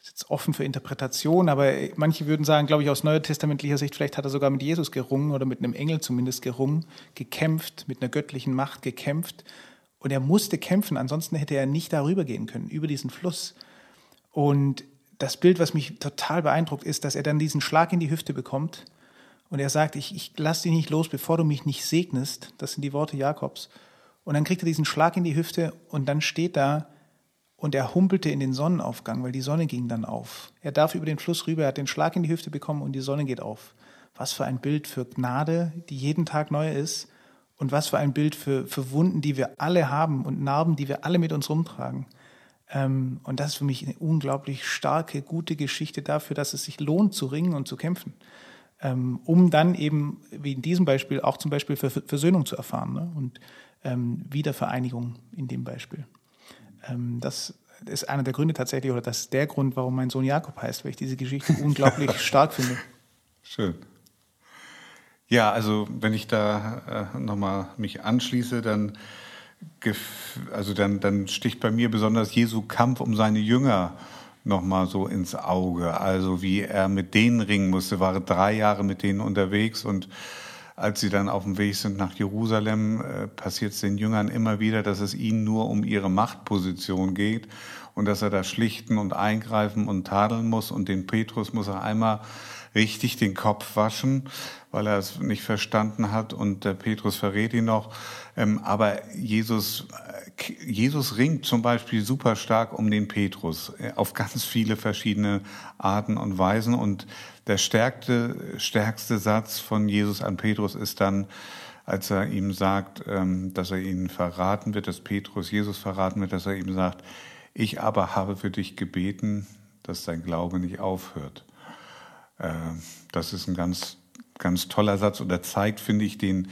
Speaker 3: ist jetzt offen für Interpretation, aber manche würden sagen, glaube ich, aus neuertestamentlicher Sicht, vielleicht hat er sogar mit Jesus gerungen oder mit einem Engel zumindest gerungen, gekämpft, mit einer göttlichen Macht gekämpft. Und er musste kämpfen, ansonsten hätte er nicht darüber gehen können, über diesen Fluss. Und das Bild, was mich total beeindruckt, ist, dass er dann diesen Schlag in die Hüfte bekommt. Und er sagt, ich, ich lass dich nicht los, bevor du mich nicht segnest. Das sind die Worte Jakobs. Und dann kriegt er diesen Schlag in die Hüfte und dann steht da und er humpelte in den Sonnenaufgang, weil die Sonne ging dann auf. Er darf über den Fluss rüber, er hat den Schlag in die Hüfte bekommen und die Sonne geht auf. Was für ein Bild für Gnade, die jeden Tag neu ist und was für ein Bild für, für Wunden, die wir alle haben und Narben, die wir alle mit uns rumtragen. Ähm, und das ist für mich eine unglaublich starke, gute Geschichte dafür, dass es sich lohnt zu ringen und zu kämpfen. Ähm, um dann eben, wie in diesem Beispiel, auch zum Beispiel für Versöhnung zu erfahren. Ne? Und ähm, Wiedervereinigung in dem Beispiel. Ähm, das ist einer der Gründe tatsächlich, oder das ist der Grund, warum mein Sohn Jakob heißt, weil ich diese Geschichte unglaublich stark finde.
Speaker 2: Schön. Ja, also wenn ich da äh, nochmal mich anschließe, dann, also dann, dann sticht bei mir besonders Jesu Kampf um seine Jünger nochmal so ins Auge. Also wie er mit denen ringen musste, war drei Jahre mit denen unterwegs und als sie dann auf dem Weg sind nach Jerusalem, äh, passiert es den Jüngern immer wieder, dass es ihnen nur um ihre Machtposition geht und dass er da schlichten und eingreifen und tadeln muss. Und den Petrus muss er einmal richtig den Kopf waschen, weil er es nicht verstanden hat und der Petrus verrät ihn noch. Ähm, aber Jesus, äh, Jesus ringt zum Beispiel super stark um den Petrus äh, auf ganz viele verschiedene Arten und Weisen und der stärkste, stärkste Satz von Jesus an Petrus ist dann, als er ihm sagt, ähm, dass er ihn verraten wird, dass Petrus Jesus verraten wird, dass er ihm sagt, Ich aber habe für dich gebeten, dass dein Glaube nicht aufhört. Äh, das ist ein ganz, ganz toller Satz und er zeigt, finde ich, den,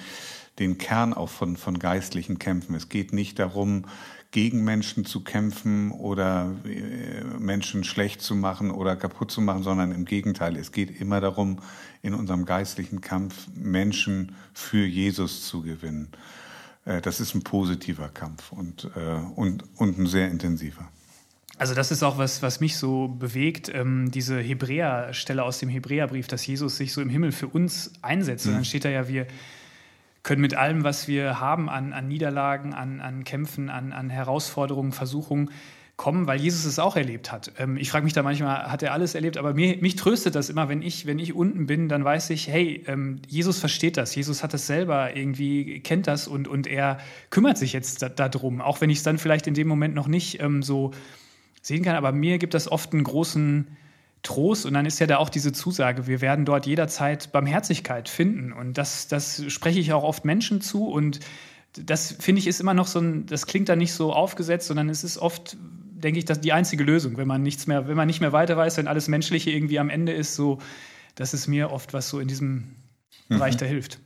Speaker 2: den Kern auch von, von geistlichen Kämpfen. Es geht nicht darum, gegen Menschen zu kämpfen oder äh, Menschen schlecht zu machen oder kaputt zu machen, sondern im Gegenteil. Es geht immer darum, in unserem geistlichen Kampf Menschen für Jesus zu gewinnen. Äh, das ist ein positiver Kampf und, und, und ein sehr intensiver.
Speaker 1: Also das ist auch was, was mich so bewegt, ähm, diese Hebräer-Stelle aus dem Hebräerbrief, dass Jesus sich so im Himmel für uns einsetzt. Mhm. Und dann steht da ja, wir können mit allem, was wir haben an, an Niederlagen, an, an Kämpfen, an, an Herausforderungen, Versuchungen, kommen, weil Jesus es auch erlebt hat. Ähm, ich frage mich da manchmal, hat er alles erlebt? Aber mir, mich tröstet das immer, wenn ich, wenn ich unten bin, dann weiß ich, hey, ähm, Jesus versteht das. Jesus hat das selber irgendwie, kennt das und, und er kümmert sich jetzt darum. Da auch wenn ich es dann vielleicht in dem Moment noch nicht ähm, so sehen kann. Aber mir gibt das oft einen großen Trost und dann ist ja da auch diese Zusage, wir werden dort jederzeit Barmherzigkeit finden. Und das, das spreche ich auch oft Menschen zu und das finde ich ist immer noch so ein, das klingt da nicht so aufgesetzt, sondern es ist oft, denke ich, das die einzige Lösung, wenn man nichts mehr, wenn man nicht mehr weiter weiß, wenn alles Menschliche irgendwie am Ende ist, so, das ist mir oft was so in diesem mhm. Bereich da hilft.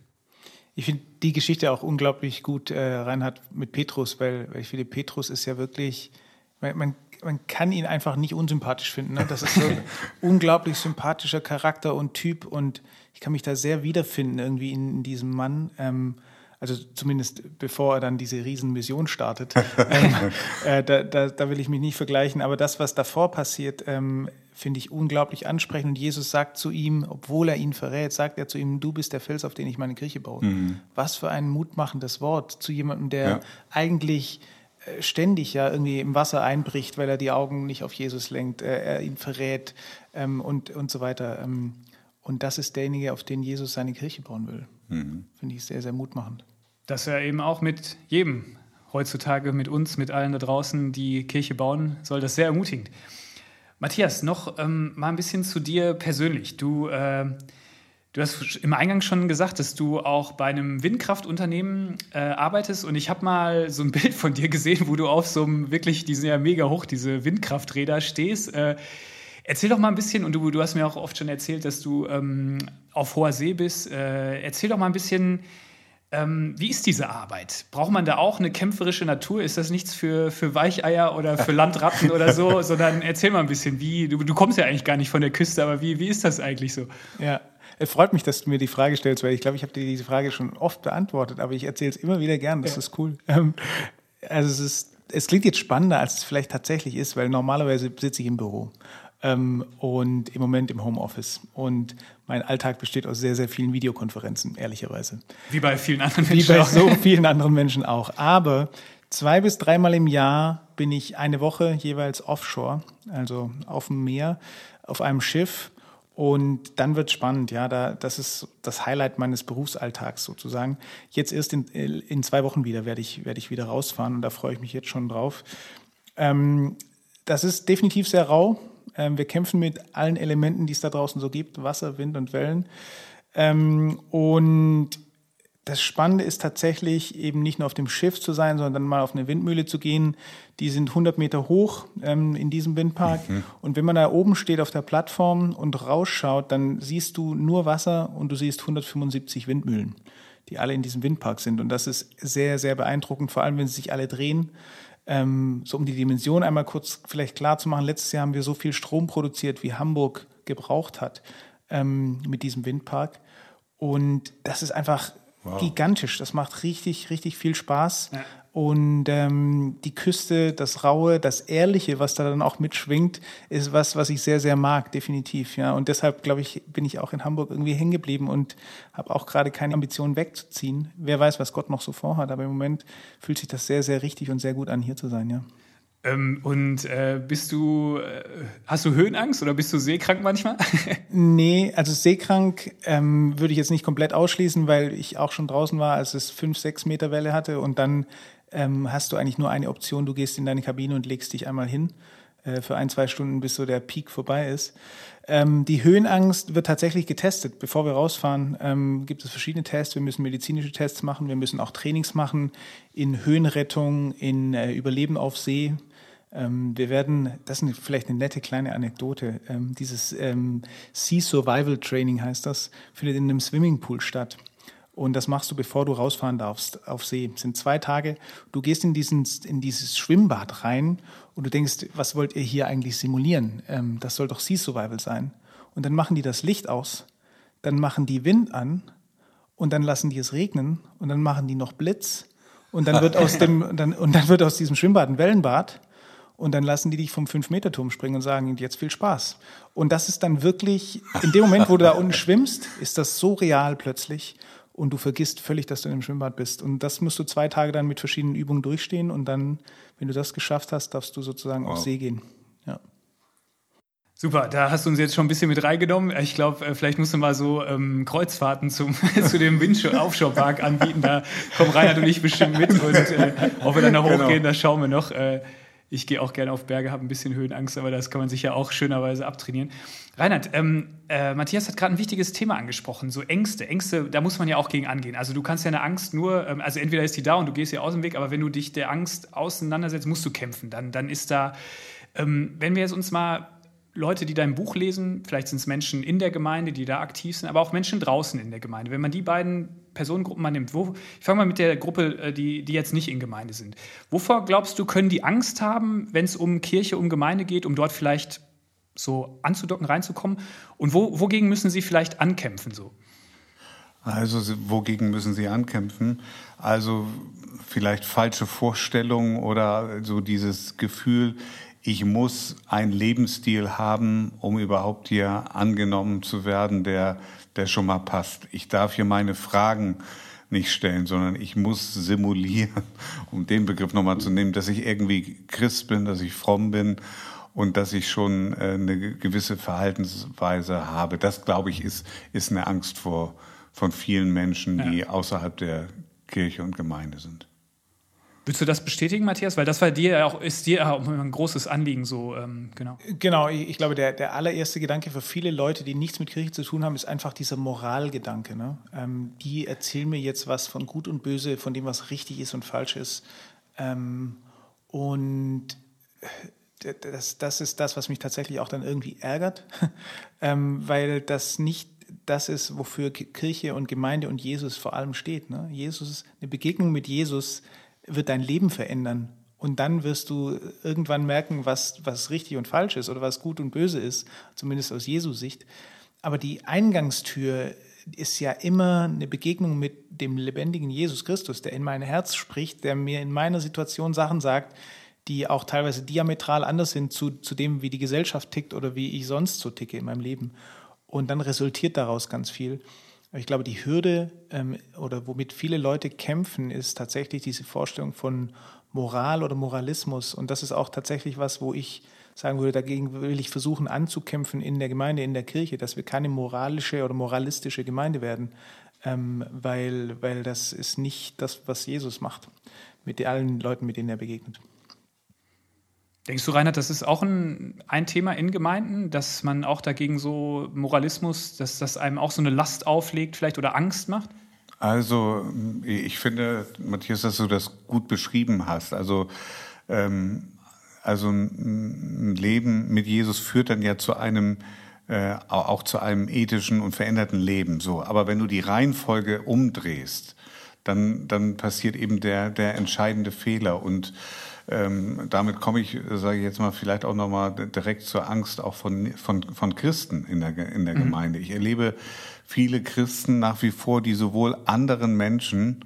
Speaker 3: Ich finde die Geschichte auch unglaublich gut, äh, Reinhard, mit Petrus, weil, weil ich finde, Petrus ist ja wirklich, man, man man kann ihn einfach nicht unsympathisch finden. Ne? Das ist so ein unglaublich sympathischer Charakter und Typ und ich kann mich da sehr wiederfinden irgendwie in, in diesem Mann. Ähm, also zumindest bevor er dann diese Riesenmission startet. ähm, äh, da, da, da, will ich mich nicht vergleichen. Aber das, was davor passiert, ähm, finde ich unglaublich ansprechend. Und Jesus sagt zu ihm, obwohl er ihn verrät, sagt er zu ihm, du bist der Fels, auf den ich meine Kirche baue. Mhm. Was für ein mutmachendes Wort zu jemandem, der ja. eigentlich ständig ja irgendwie im Wasser einbricht, weil er die Augen nicht auf Jesus lenkt, äh, er ihn verrät ähm, und, und so weiter. Ähm, und das ist derjenige, auf den Jesus seine Kirche bauen will. Mhm. Finde ich sehr, sehr mutmachend.
Speaker 1: Dass er eben auch mit jedem heutzutage, mit uns, mit allen da draußen die Kirche bauen soll, das sehr ermutigend. Matthias, noch ähm, mal ein bisschen zu dir persönlich. Du äh, Du hast im Eingang schon gesagt, dass du auch bei einem Windkraftunternehmen äh, arbeitest und ich habe mal so ein Bild von dir gesehen, wo du auf so einem wirklich, die sind ja mega hoch, diese Windkrafträder stehst. Äh, erzähl doch mal ein bisschen, und du, du hast mir auch oft schon erzählt, dass du ähm, auf hoher See bist. Äh, erzähl doch mal ein bisschen, ähm, wie ist diese Arbeit? Braucht man da auch eine kämpferische Natur? Ist das nichts für, für Weicheier oder für Landratten oder so? Sondern erzähl mal ein bisschen, wie, du, du kommst ja eigentlich gar nicht von der Küste, aber wie, wie ist das eigentlich so?
Speaker 3: Ja, es freut mich, dass du mir die Frage stellst, weil ich glaube, ich habe dir diese Frage schon oft beantwortet, aber ich erzähle es immer wieder gern. Das ja. ist cool. Ähm, also es ist, es klingt jetzt spannender, als es vielleicht tatsächlich ist, weil normalerweise sitze ich im Büro ähm, und im Moment im Homeoffice. Und mein Alltag besteht aus sehr, sehr vielen Videokonferenzen, ehrlicherweise.
Speaker 1: Wie bei vielen anderen Menschen.
Speaker 3: Wie bei so vielen anderen Menschen auch. Aber zwei bis dreimal im Jahr bin ich eine Woche jeweils offshore, also auf dem Meer, auf einem Schiff und dann wird spannend, ja, da, das ist das Highlight meines Berufsalltags sozusagen. Jetzt erst in, in zwei Wochen wieder werde ich, werde ich wieder rausfahren und da freue ich mich jetzt schon drauf. Ähm, das ist definitiv sehr rau. Ähm, wir kämpfen mit allen Elementen, die es da draußen so gibt, Wasser, Wind und Wellen. Ähm, und das Spannende ist tatsächlich eben nicht nur auf dem Schiff zu sein, sondern mal auf eine Windmühle zu gehen. Die sind 100 Meter hoch ähm, in diesem Windpark. Mhm. Und wenn man da oben steht auf der Plattform und rausschaut, dann siehst du nur Wasser und du siehst 175 Windmühlen, die alle in diesem Windpark sind. Und das ist sehr, sehr beeindruckend, vor allem wenn sie sich alle drehen. Ähm, so um die Dimension einmal kurz vielleicht klar zu machen. Letztes Jahr haben wir so viel Strom produziert, wie Hamburg gebraucht hat ähm, mit diesem Windpark. Und das ist einfach Wow. Gigantisch. Das macht richtig, richtig viel Spaß. Ja. Und ähm, die Küste, das Raue, das Ehrliche, was da dann auch mitschwingt, ist was, was ich sehr, sehr mag, definitiv. Ja. Und deshalb, glaube ich, bin ich auch in Hamburg irgendwie hängen geblieben und habe auch gerade keine Ambition wegzuziehen. Wer weiß, was Gott noch so vorhat, aber im Moment fühlt sich das sehr, sehr richtig und sehr gut an, hier zu sein, ja.
Speaker 1: Ähm, und äh, bist du, äh, hast du Höhenangst oder bist du seekrank manchmal?
Speaker 3: nee, also seekrank ähm, würde ich jetzt nicht komplett ausschließen, weil ich auch schon draußen war, als es fünf, sechs Meter Welle hatte und dann ähm, hast du eigentlich nur eine Option, du gehst in deine Kabine und legst dich einmal hin äh, für ein, zwei Stunden, bis so der Peak vorbei ist. Ähm, die Höhenangst wird tatsächlich getestet. Bevor wir rausfahren, ähm, gibt es verschiedene Tests. Wir müssen medizinische Tests machen, wir müssen auch Trainings machen in Höhenrettung, in äh, Überleben auf See, Ähm, wir werden, das ist vielleicht eine nette kleine Anekdote, ähm, dieses ähm, Sea Survival Training heißt das, findet in einem Swimmingpool statt. Und das machst du, bevor du rausfahren darfst auf See. Das sind zwei Tage. Du gehst in, diesen, in dieses Schwimmbad rein und du denkst, was wollt ihr hier eigentlich simulieren? Ähm, das soll doch Sea Survival sein. Und dann machen die das Licht aus, dann machen die Wind an und dann lassen die es regnen und dann machen die noch Blitz und dann wird aus dem dann, und dann wird aus diesem Schwimmbad ein Wellenbad und dann lassen die dich vom Fünf-Meter-Turm springen und sagen, jetzt viel Spaß. Und das ist dann wirklich, in dem Moment, wo du da unten schwimmst, ist das so real plötzlich und du vergisst völlig, dass du in dem Schwimmbad bist. Und das musst du zwei Tage dann mit verschiedenen Übungen durchstehen und dann, wenn du das geschafft hast, darfst du sozusagen wow. auf See gehen. Ja.
Speaker 1: Super, da hast du uns jetzt schon ein bisschen mit reingenommen. Ich glaube, äh, vielleicht musst du mal so ähm, Kreuzfahrten zum, zu dem Windshow-Aufschau-Park anbieten. Da kommen Reinhard und ich bestimmt mit und äh, ob wir dann noch genau. hochgehen, das schauen wir noch. Äh, ich gehe auch gerne auf Berge, habe ein bisschen Höhenangst, aber das kann man sich ja auch schönerweise abtrainieren. Reinhard, ähm, äh, Matthias hat gerade ein wichtiges Thema angesprochen, so Ängste. Ängste, da muss man ja auch gegen angehen. Also du kannst ja eine Angst nur, ähm, also entweder ist die da und du gehst ihr aus dem Weg, aber wenn du dich der Angst auseinandersetzt, musst du kämpfen. Dann, dann ist da, ähm, wenn wir jetzt uns mal Leute, die dein Buch lesen, vielleicht sind es Menschen in der Gemeinde, die da aktiv sind, aber auch Menschen draußen in der Gemeinde. Wenn man die beiden Personengruppen mal nimmt, wo, ich fange mal mit der Gruppe, äh, die, die jetzt nicht in Gemeinde sind. Wovor glaubst du, können die Angst haben, wenn es um Kirche, um Gemeinde geht, um dort vielleicht so anzudocken, reinzukommen? Und wo, wogegen müssen sie vielleicht ankämpfen so?
Speaker 2: Also wogegen müssen sie ankämpfen? Also vielleicht falsche Vorstellungen oder so dieses Gefühl, ich muss einen Lebensstil haben, um überhaupt hier angenommen zu werden, der, der schon mal passt. Ich darf hier meine Fragen nicht stellen, sondern ich muss simulieren, um den Begriff nochmal zu nehmen, dass ich irgendwie Christ bin, dass ich fromm bin und dass ich schon äh, eine gewisse Verhaltensweise habe. Das, glaube ich, ist, ist eine Angst vor, von vielen Menschen, die ja. außerhalb der Kirche und Gemeinde sind.
Speaker 1: Willst du das bestätigen, Matthias? Weil das war dir auch, ist dir auch ein großes Anliegen, so, ähm, genau.
Speaker 3: Genau, ich, ich, glaube, der, der allererste Gedanke für viele Leute, die nichts mit Kirche zu tun haben, ist einfach dieser Moralgedanke. Ne? Ähm, die erzählen mir jetzt was von Gut und Böse, von dem, was richtig ist und falsch ist. Ähm, und äh, das, das ist das, was mich tatsächlich auch dann irgendwie ärgert, ähm, weil das nicht das ist, wofür Kirche und Gemeinde und Jesus vor allem steht. Ne? Jesus, eine Begegnung mit Jesus wird dein Leben verändern. Und dann wirst du irgendwann merken, was, was richtig und falsch ist oder was gut und böse ist, zumindest aus Jesu Sicht. Aber die Eingangstür ist ja immer eine Begegnung mit dem lebendigen Jesus Christus, der in mein Herz spricht, der mir in meiner Situation Sachen sagt, die auch teilweise diametral anders sind zu, zu dem, wie die Gesellschaft tickt oder wie ich sonst so ticke in meinem Leben. Und dann resultiert daraus ganz viel. Ich glaube, die Hürde ähm, oder womit viele Leute kämpfen, ist tatsächlich diese Vorstellung von Moral oder Moralismus. Und das ist auch tatsächlich was, wo ich sagen würde, dagegen will ich versuchen anzukämpfen in der Gemeinde, in der Kirche, dass wir keine moralische oder moralistische Gemeinde werden, ähm, weil, weil das ist nicht das, was Jesus macht mit allen Leuten, mit denen er begegnet.
Speaker 1: Denkst du, Reinhard, das ist auch ein, ein Thema in Gemeinden, dass man auch dagegen so Moralismus, dass das einem auch so eine Last auflegt vielleicht oder Angst macht?
Speaker 2: Also ich finde, Matthias, dass du das gut beschrieben hast. Also, ähm, also ein Leben mit Jesus führt dann ja zu einem äh, auch zu einem ethischen und veränderten Leben. So, aber wenn du die Reihenfolge umdrehst, dann dann passiert eben der der entscheidende Fehler und ähm, damit komme ich, sage ich jetzt mal, vielleicht auch nochmal direkt zur Angst auch von, von, von Christen in der, in der mhm. Gemeinde. Ich erlebe viele Christen nach wie vor, die sowohl anderen Menschen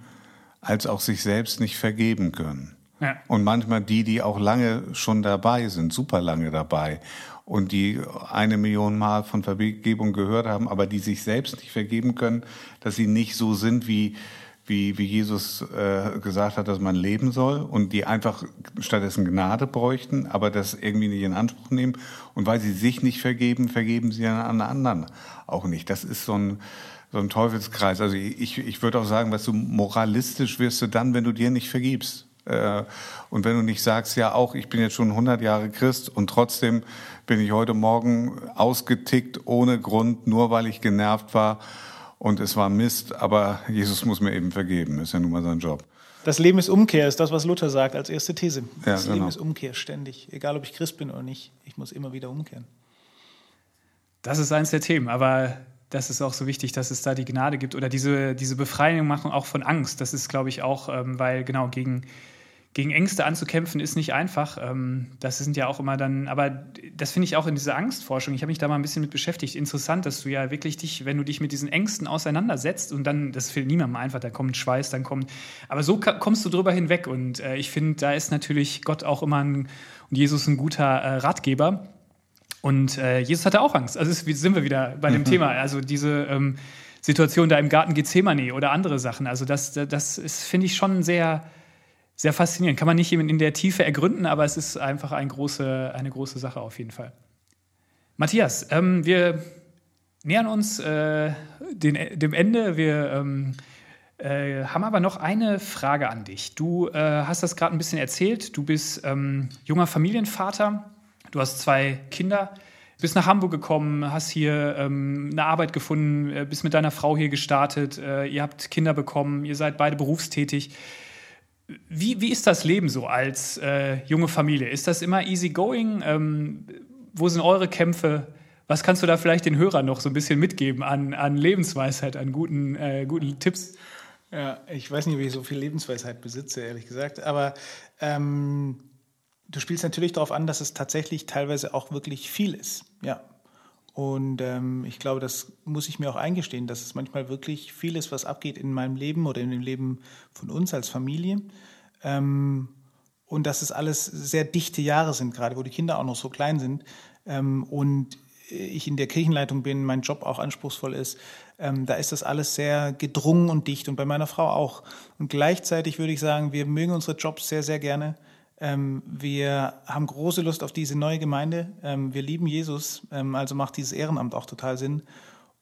Speaker 2: als auch sich selbst nicht vergeben können. Ja. Und manchmal die, die auch lange schon dabei sind, super lange dabei und die eine Million Mal von Vergebung gehört haben, aber die sich selbst nicht vergeben können, dass sie nicht so sind, wie, wie, wie Jesus äh, gesagt hat, dass man leben soll und die einfach stattdessen Gnade bräuchten, aber das irgendwie nicht in Anspruch nehmen. Und weil sie sich nicht vergeben, vergeben sie an anderen auch nicht. Das ist so ein, so ein Teufelskreis. Also ich, ich würde auch sagen, was du moralistisch wirst du dann, wenn du dir nicht vergibst. Äh, und wenn du nicht sagst, ja auch, ich bin jetzt schon 100 Jahre Christ und trotzdem bin ich heute Morgen ausgetickt ohne Grund, nur weil ich genervt war und es war Mist, aber Jesus muss mir eben vergeben, ist ja nun mal sein Job.
Speaker 3: Das Leben ist Umkehr, ist das, was Luther sagt als erste These. Das
Speaker 2: Ja,
Speaker 3: Leben
Speaker 2: genau.
Speaker 3: ist Umkehr, ständig. Egal, ob ich Christ bin oder nicht. Ich muss immer wieder umkehren.
Speaker 1: Das ist eins der Themen, aber das ist auch so wichtig, dass es da die Gnade gibt oder diese, diese Befreiung machen auch von Angst. Das ist, glaube ich, auch, ähm, weil genau gegen, gegen Ängste anzukämpfen ist nicht einfach. Ähm, das sind ja auch immer dann, aber das finde ich auch in dieser Angstforschung. Ich habe mich da mal ein bisschen mit beschäftigt. Interessant, dass du ja wirklich dich, wenn du dich mit diesen Ängsten auseinandersetzt und dann, das fehlt niemandem einfach, da kommt Schweiß, dann kommt, aber so kommst du drüber hinweg und äh, ich finde, da ist natürlich Gott auch immer ein, und Jesus ein guter äh, Ratgeber. Und äh, Jesus hatte auch Angst. Also sind wir wieder bei dem Thema. Also diese ähm, Situation da im Garten Gethsemane oder andere Sachen. Also das, das ist, finde ich, schon sehr, sehr faszinierend. Kann man nicht in der Tiefe ergründen, aber es ist einfach ein große, eine große Sache auf jeden Fall. Matthias, ähm, wir nähern uns äh, den, dem Ende. Wir ähm, äh, haben aber noch eine Frage an dich. Du äh, hast das gerade ein bisschen erzählt. Du bist ähm, junger Familienvater. Du hast zwei Kinder. Bist nach Hamburg gekommen, hast hier ähm, eine Arbeit gefunden, äh, bist mit deiner Frau hier gestartet. Äh, ihr habt Kinder bekommen. Ihr seid beide berufstätig. Wie, wie ist das Leben so als äh, junge Familie? Ist das immer easy going? Ähm, wo sind eure Kämpfe? Was kannst du da vielleicht den Hörern noch so ein bisschen mitgeben an, an Lebensweisheit, an guten, äh, guten Tipps?
Speaker 3: Ja, ich weiß nicht, ob ich so viel Lebensweisheit besitze, ehrlich gesagt. Aber ähm, du spielst natürlich darauf an, dass es tatsächlich teilweise auch wirklich viel ist. Ja. Und ähm, ich glaube, das muss ich mir auch eingestehen, dass es manchmal wirklich viel ist, was abgeht in meinem Leben oder in dem Leben von uns als Familie. Ähm, und dass es alles sehr dichte Jahre sind, gerade wo die Kinder auch noch so klein sind. Ähm, und ich in der Kirchenleitung bin, mein Job auch anspruchsvoll ist, ähm, da ist das alles sehr gedrungen und dicht und bei meiner Frau auch. Und gleichzeitig würde ich sagen, wir mögen unsere Jobs sehr, sehr gerne. Ähm, wir haben große Lust auf diese neue Gemeinde. Ähm, wir lieben Jesus, ähm, also macht dieses Ehrenamt auch total Sinn.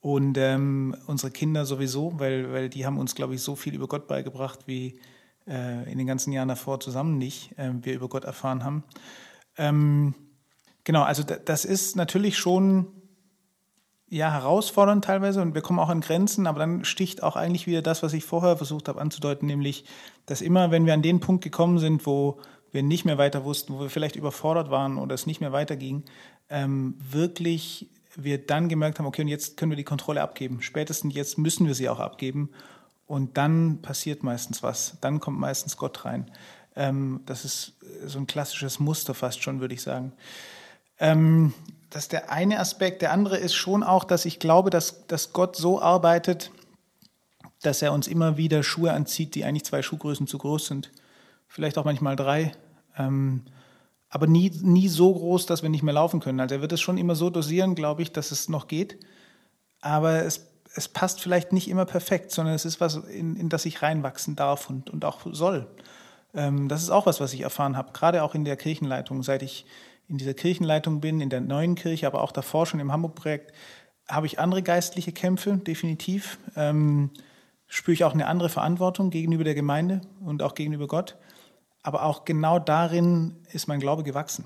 Speaker 3: Und ähm, unsere Kinder sowieso, weil, weil die haben uns, glaube ich, so viel über Gott beigebracht, wie äh, in den ganzen Jahren davor zusammen nicht ähm, wir über Gott erfahren haben. Ähm, Genau, also das ist natürlich schon ja, herausfordernd teilweise und wir kommen auch an Grenzen, aber dann sticht auch eigentlich wieder das, was ich vorher versucht habe anzudeuten, nämlich, dass immer, wenn wir an den Punkt gekommen sind, wo wir nicht mehr weiter wussten, wo wir vielleicht überfordert waren oder es nicht mehr weiterging, ähm, wirklich wir dann gemerkt haben, okay, und jetzt können wir die Kontrolle abgeben. Spätestens jetzt müssen wir sie auch abgeben. Und dann passiert meistens was. Dann kommt meistens Gott rein. Ähm, das ist so ein klassisches Muster fast schon, würde ich sagen. Ähm, das ist der eine Aspekt. Der andere ist schon auch, dass ich glaube, dass, dass Gott so arbeitet, dass er uns immer wieder Schuhe anzieht, die eigentlich zwei Schuhgrößen zu groß sind. Vielleicht auch manchmal drei. Ähm, aber nie, nie so groß, dass wir nicht mehr laufen können. Also er wird es schon immer so dosieren, glaube ich, dass es noch geht. Aber es, es passt vielleicht nicht immer perfekt, sondern es ist was, in, in das ich reinwachsen darf und, und auch soll. Ähm, das ist auch was, was ich erfahren habe, gerade auch in der Kirchenleitung. Seit ich in dieser Kirchenleitung bin, in der neuen Kirche, aber auch davor schon im Hamburg-Projekt, habe ich andere geistliche Kämpfe, definitiv. Ähm, spüre ich auch eine andere Verantwortung gegenüber der Gemeinde und auch gegenüber Gott. Aber auch genau darin ist mein Glaube gewachsen.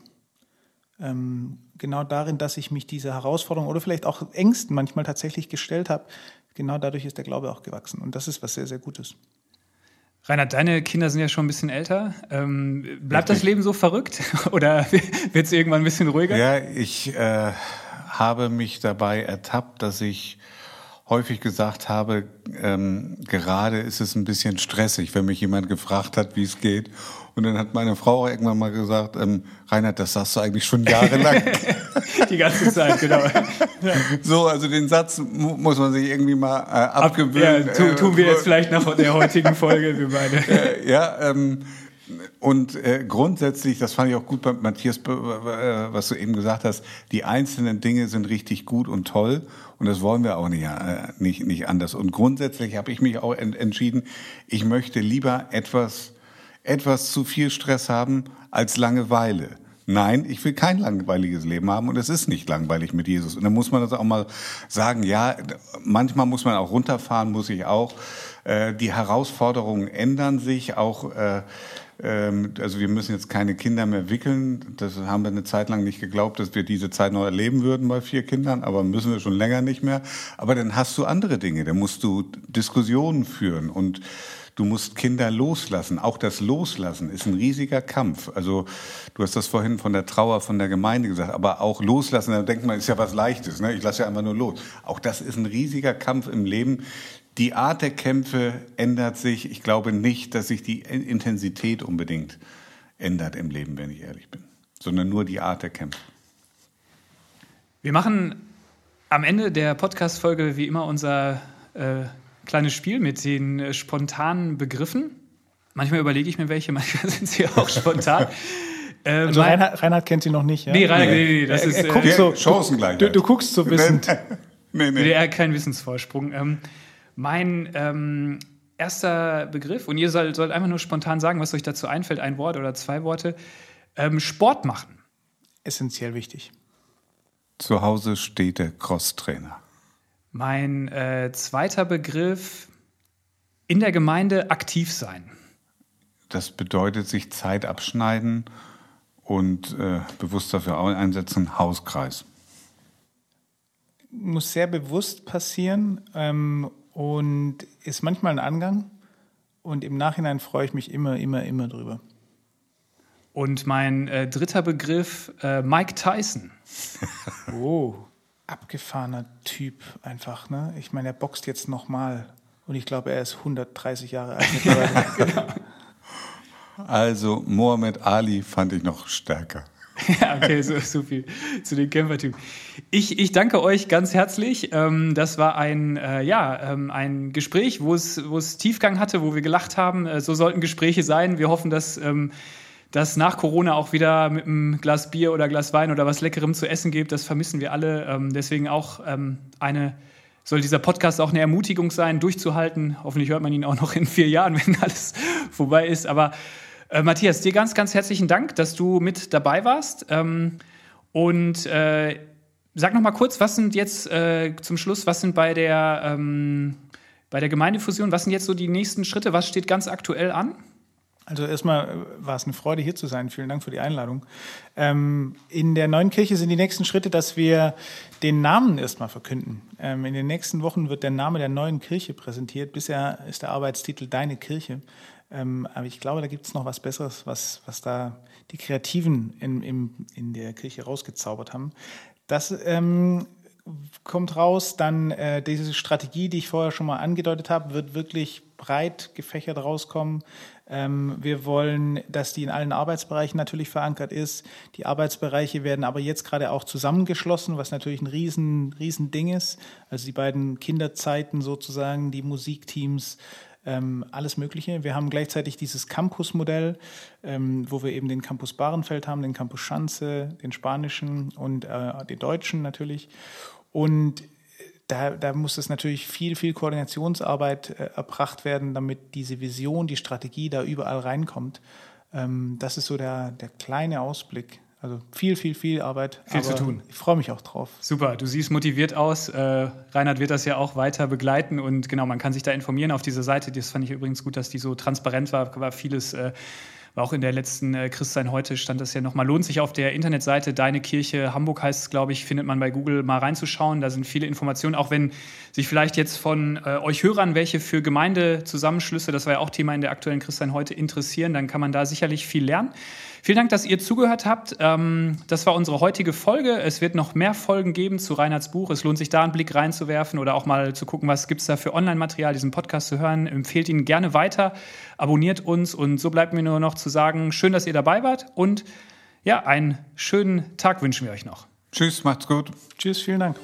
Speaker 3: Ähm, genau darin, dass ich mich dieser Herausforderung oder vielleicht auch Ängsten manchmal tatsächlich gestellt habe, genau dadurch ist der Glaube auch gewachsen. Und das ist was sehr, sehr Gutes.
Speaker 1: Reinhard, deine Kinder sind ja schon ein bisschen älter. Ähm, bleibt das Leben so verrückt oder wird es irgendwann ein bisschen ruhiger?
Speaker 2: Ja, ich äh, habe mich dabei ertappt, dass ich häufig gesagt habe, ähm, gerade ist es ein bisschen stressig, wenn mich jemand gefragt hat, wie es geht. Und dann hat meine Frau auch irgendwann mal gesagt, ähm, Reinhard, das sagst du eigentlich schon jahrelang.
Speaker 1: Die ganze Zeit, genau.
Speaker 2: so, also den Satz mu muss man sich irgendwie mal äh, abgewöhnen.
Speaker 1: Ja, tu, tun wir jetzt vielleicht nach der heutigen Folge, wir beide.
Speaker 2: Äh, ja, ähm, und äh, grundsätzlich, das fand ich auch gut bei Matthias, äh, was du eben gesagt hast, die einzelnen Dinge sind richtig gut und toll und das wollen wir auch nicht, äh, nicht, nicht anders. Und grundsätzlich habe ich mich auch ent entschieden, ich möchte lieber etwas, etwas zu viel Stress haben als Langeweile. Nein, ich will kein langweiliges Leben haben und es ist nicht langweilig mit Jesus. Und dann muss man das auch mal sagen, ja, manchmal muss man auch runterfahren, muss ich auch. Äh, die Herausforderungen ändern sich auch. Äh, also wir müssen jetzt keine Kinder mehr wickeln. Das haben wir eine Zeit lang nicht geglaubt, dass wir diese Zeit noch erleben würden bei vier Kindern, aber müssen wir schon länger nicht mehr. Aber dann hast du andere Dinge, dann musst du Diskussionen führen und Du musst Kinder loslassen. Auch das Loslassen ist ein riesiger Kampf. Also du hast das vorhin von der Trauer von der Gemeinde gesagt, aber auch loslassen, da denkt man, ist ja was Leichtes. Ne? Ich lasse ja einfach nur los. Auch das ist ein riesiger Kampf im Leben. Die Art der Kämpfe ändert sich. Ich glaube nicht, dass sich die Intensität unbedingt ändert im Leben, wenn ich ehrlich bin, sondern nur die Art der Kämpfe.
Speaker 1: Wir machen am Ende der Podcast-Folge wie immer unser äh, kleines Spiel mit den äh, spontanen Begriffen. Manchmal überlege ich mir welche, manchmal sind sie auch spontan.
Speaker 3: Äh, also Reinhard, Reinhard, kennt sie noch nicht, ja?
Speaker 1: Nee, Reinhard, nee, nee, das
Speaker 3: er,
Speaker 1: ist...
Speaker 3: Er, guckt
Speaker 2: äh, so, Chancengleichheit.
Speaker 3: Du, du guckst so wissend.
Speaker 1: nee, nee. Er hat keinen Wissensvorsprung. Ähm, mein ähm, erster Begriff, und ihr sollt, sollt einfach nur spontan sagen, was euch dazu einfällt, ein Wort oder zwei Worte. Ähm, Sport machen.
Speaker 3: Essentiell wichtig.
Speaker 2: Zu Hause steht der Crosstrainer.
Speaker 1: Mein äh, zweiter Begriff, in der Gemeinde aktiv sein.
Speaker 2: Das bedeutet sich Zeit abschneiden und äh, bewusst dafür einsetzen, Hauskreis.
Speaker 3: Muss sehr bewusst passieren ähm, und ist manchmal ein Angang. Und im Nachhinein freue ich mich immer, immer, immer drüber.
Speaker 1: Und mein äh, dritter Begriff, äh, Mike Tyson.
Speaker 3: oh, abgefahrener Typ einfach. Ne? Ich meine, er boxt jetzt nochmal. Und ich glaube, er ist 130 Jahre alt
Speaker 2: genau. Also Mohammed Ali fand ich noch stärker.
Speaker 1: ja, okay, so, so viel zu den Kämpfertypen. Ich, ich danke euch ganz herzlich. Ähm, das war ein, äh, ja, ähm, ein Gespräch, wo es, wo es Tiefgang hatte, wo wir gelacht haben. Äh, so sollten Gespräche sein. Wir hoffen, dass ähm, dass nach Corona auch wieder mit einem Glas Bier oder Glas Wein oder was Leckerem zu essen gibt. Das vermissen wir alle. Deswegen auch eine, soll dieser Podcast auch eine Ermutigung sein, durchzuhalten. Hoffentlich hört man ihn auch noch in vier Jahren, wenn alles vorbei ist. Aber äh, Matthias, dir ganz, ganz herzlichen Dank, dass du mit dabei warst. Ähm, und äh, sag noch mal kurz, was sind jetzt äh, zum Schluss, was sind bei der, ähm, bei der Gemeindefusion, was sind jetzt so die nächsten Schritte? Was steht ganz aktuell an?
Speaker 3: Also erstmal äh, war es eine Freude, hier zu sein. Vielen Dank für die Einladung. Ähm, in der neuen Kirche sind die nächsten Schritte, dass wir den Namen erstmal verkünden. Ähm, in den nächsten Wochen wird der Name der neuen Kirche präsentiert. Bisher ist der Arbeitstitel Deine Kirche. Ähm, aber ich glaube, da gibt es noch was Besseres, was, was da die Kreativen in, in, in der Kirche rausgezaubert haben. Das ähm, kommt raus. Dann äh, diese Strategie, die ich vorher schon mal angedeutet habe, wird wirklich breit gefächert rauskommen. Ähm, wir wollen, dass die in allen Arbeitsbereichen natürlich verankert ist. Die Arbeitsbereiche werden aber jetzt gerade auch zusammengeschlossen, was natürlich ein riesen, riesen Ding ist. Also die beiden Kinderzeiten sozusagen, die Musikteams, ähm, alles Mögliche. Wir haben gleichzeitig dieses Campus-Modell, ähm, wo wir eben den Campus Bahrenfeld haben, den Campus Schanze, den spanischen und äh, den deutschen natürlich. Und da, da muss es natürlich viel, viel Koordinationsarbeit äh, erbracht werden, damit diese Vision, die Strategie da überall reinkommt. Ähm, das ist so der, der kleine Ausblick. Also viel, viel, viel Arbeit.
Speaker 1: Viel zu tun.
Speaker 3: Ich freue mich auch drauf.
Speaker 1: Super, du siehst motiviert aus. Äh, Reinhard wird das ja auch weiter begleiten und genau, man kann sich da informieren auf dieser Seite. Das fand ich übrigens gut, dass die so transparent war, war vieles. Äh, war auch in der letzten äh, Christsein heute stand das ja nochmal. Lohnt sich auf der Internetseite Deine Kirche Hamburg heißt es, glaube ich, findet man bei Google mal reinzuschauen. Da sind viele Informationen, auch wenn sich vielleicht jetzt von äh, euch Hörern welche für Gemeindezusammenschlüsse, das war ja auch Thema in der aktuellen Christsein heute, interessieren, dann kann man da sicherlich viel lernen. Vielen Dank, dass ihr zugehört habt. Ähm, das war unsere heutige Folge. Es wird noch mehr Folgen geben zu Reinhards Buch. Es lohnt sich da einen Blick reinzuwerfen oder auch mal zu gucken, was gibt es da für Online-Material, diesen Podcast zu hören. Empfehlt ihn gerne weiter, abonniert uns und so bleibt mir nur noch zu sagen, schön, dass ihr dabei wart und ja, einen schönen Tag wünschen wir euch noch.
Speaker 2: Tschüss, macht's gut.
Speaker 3: Tschüss, vielen Dank.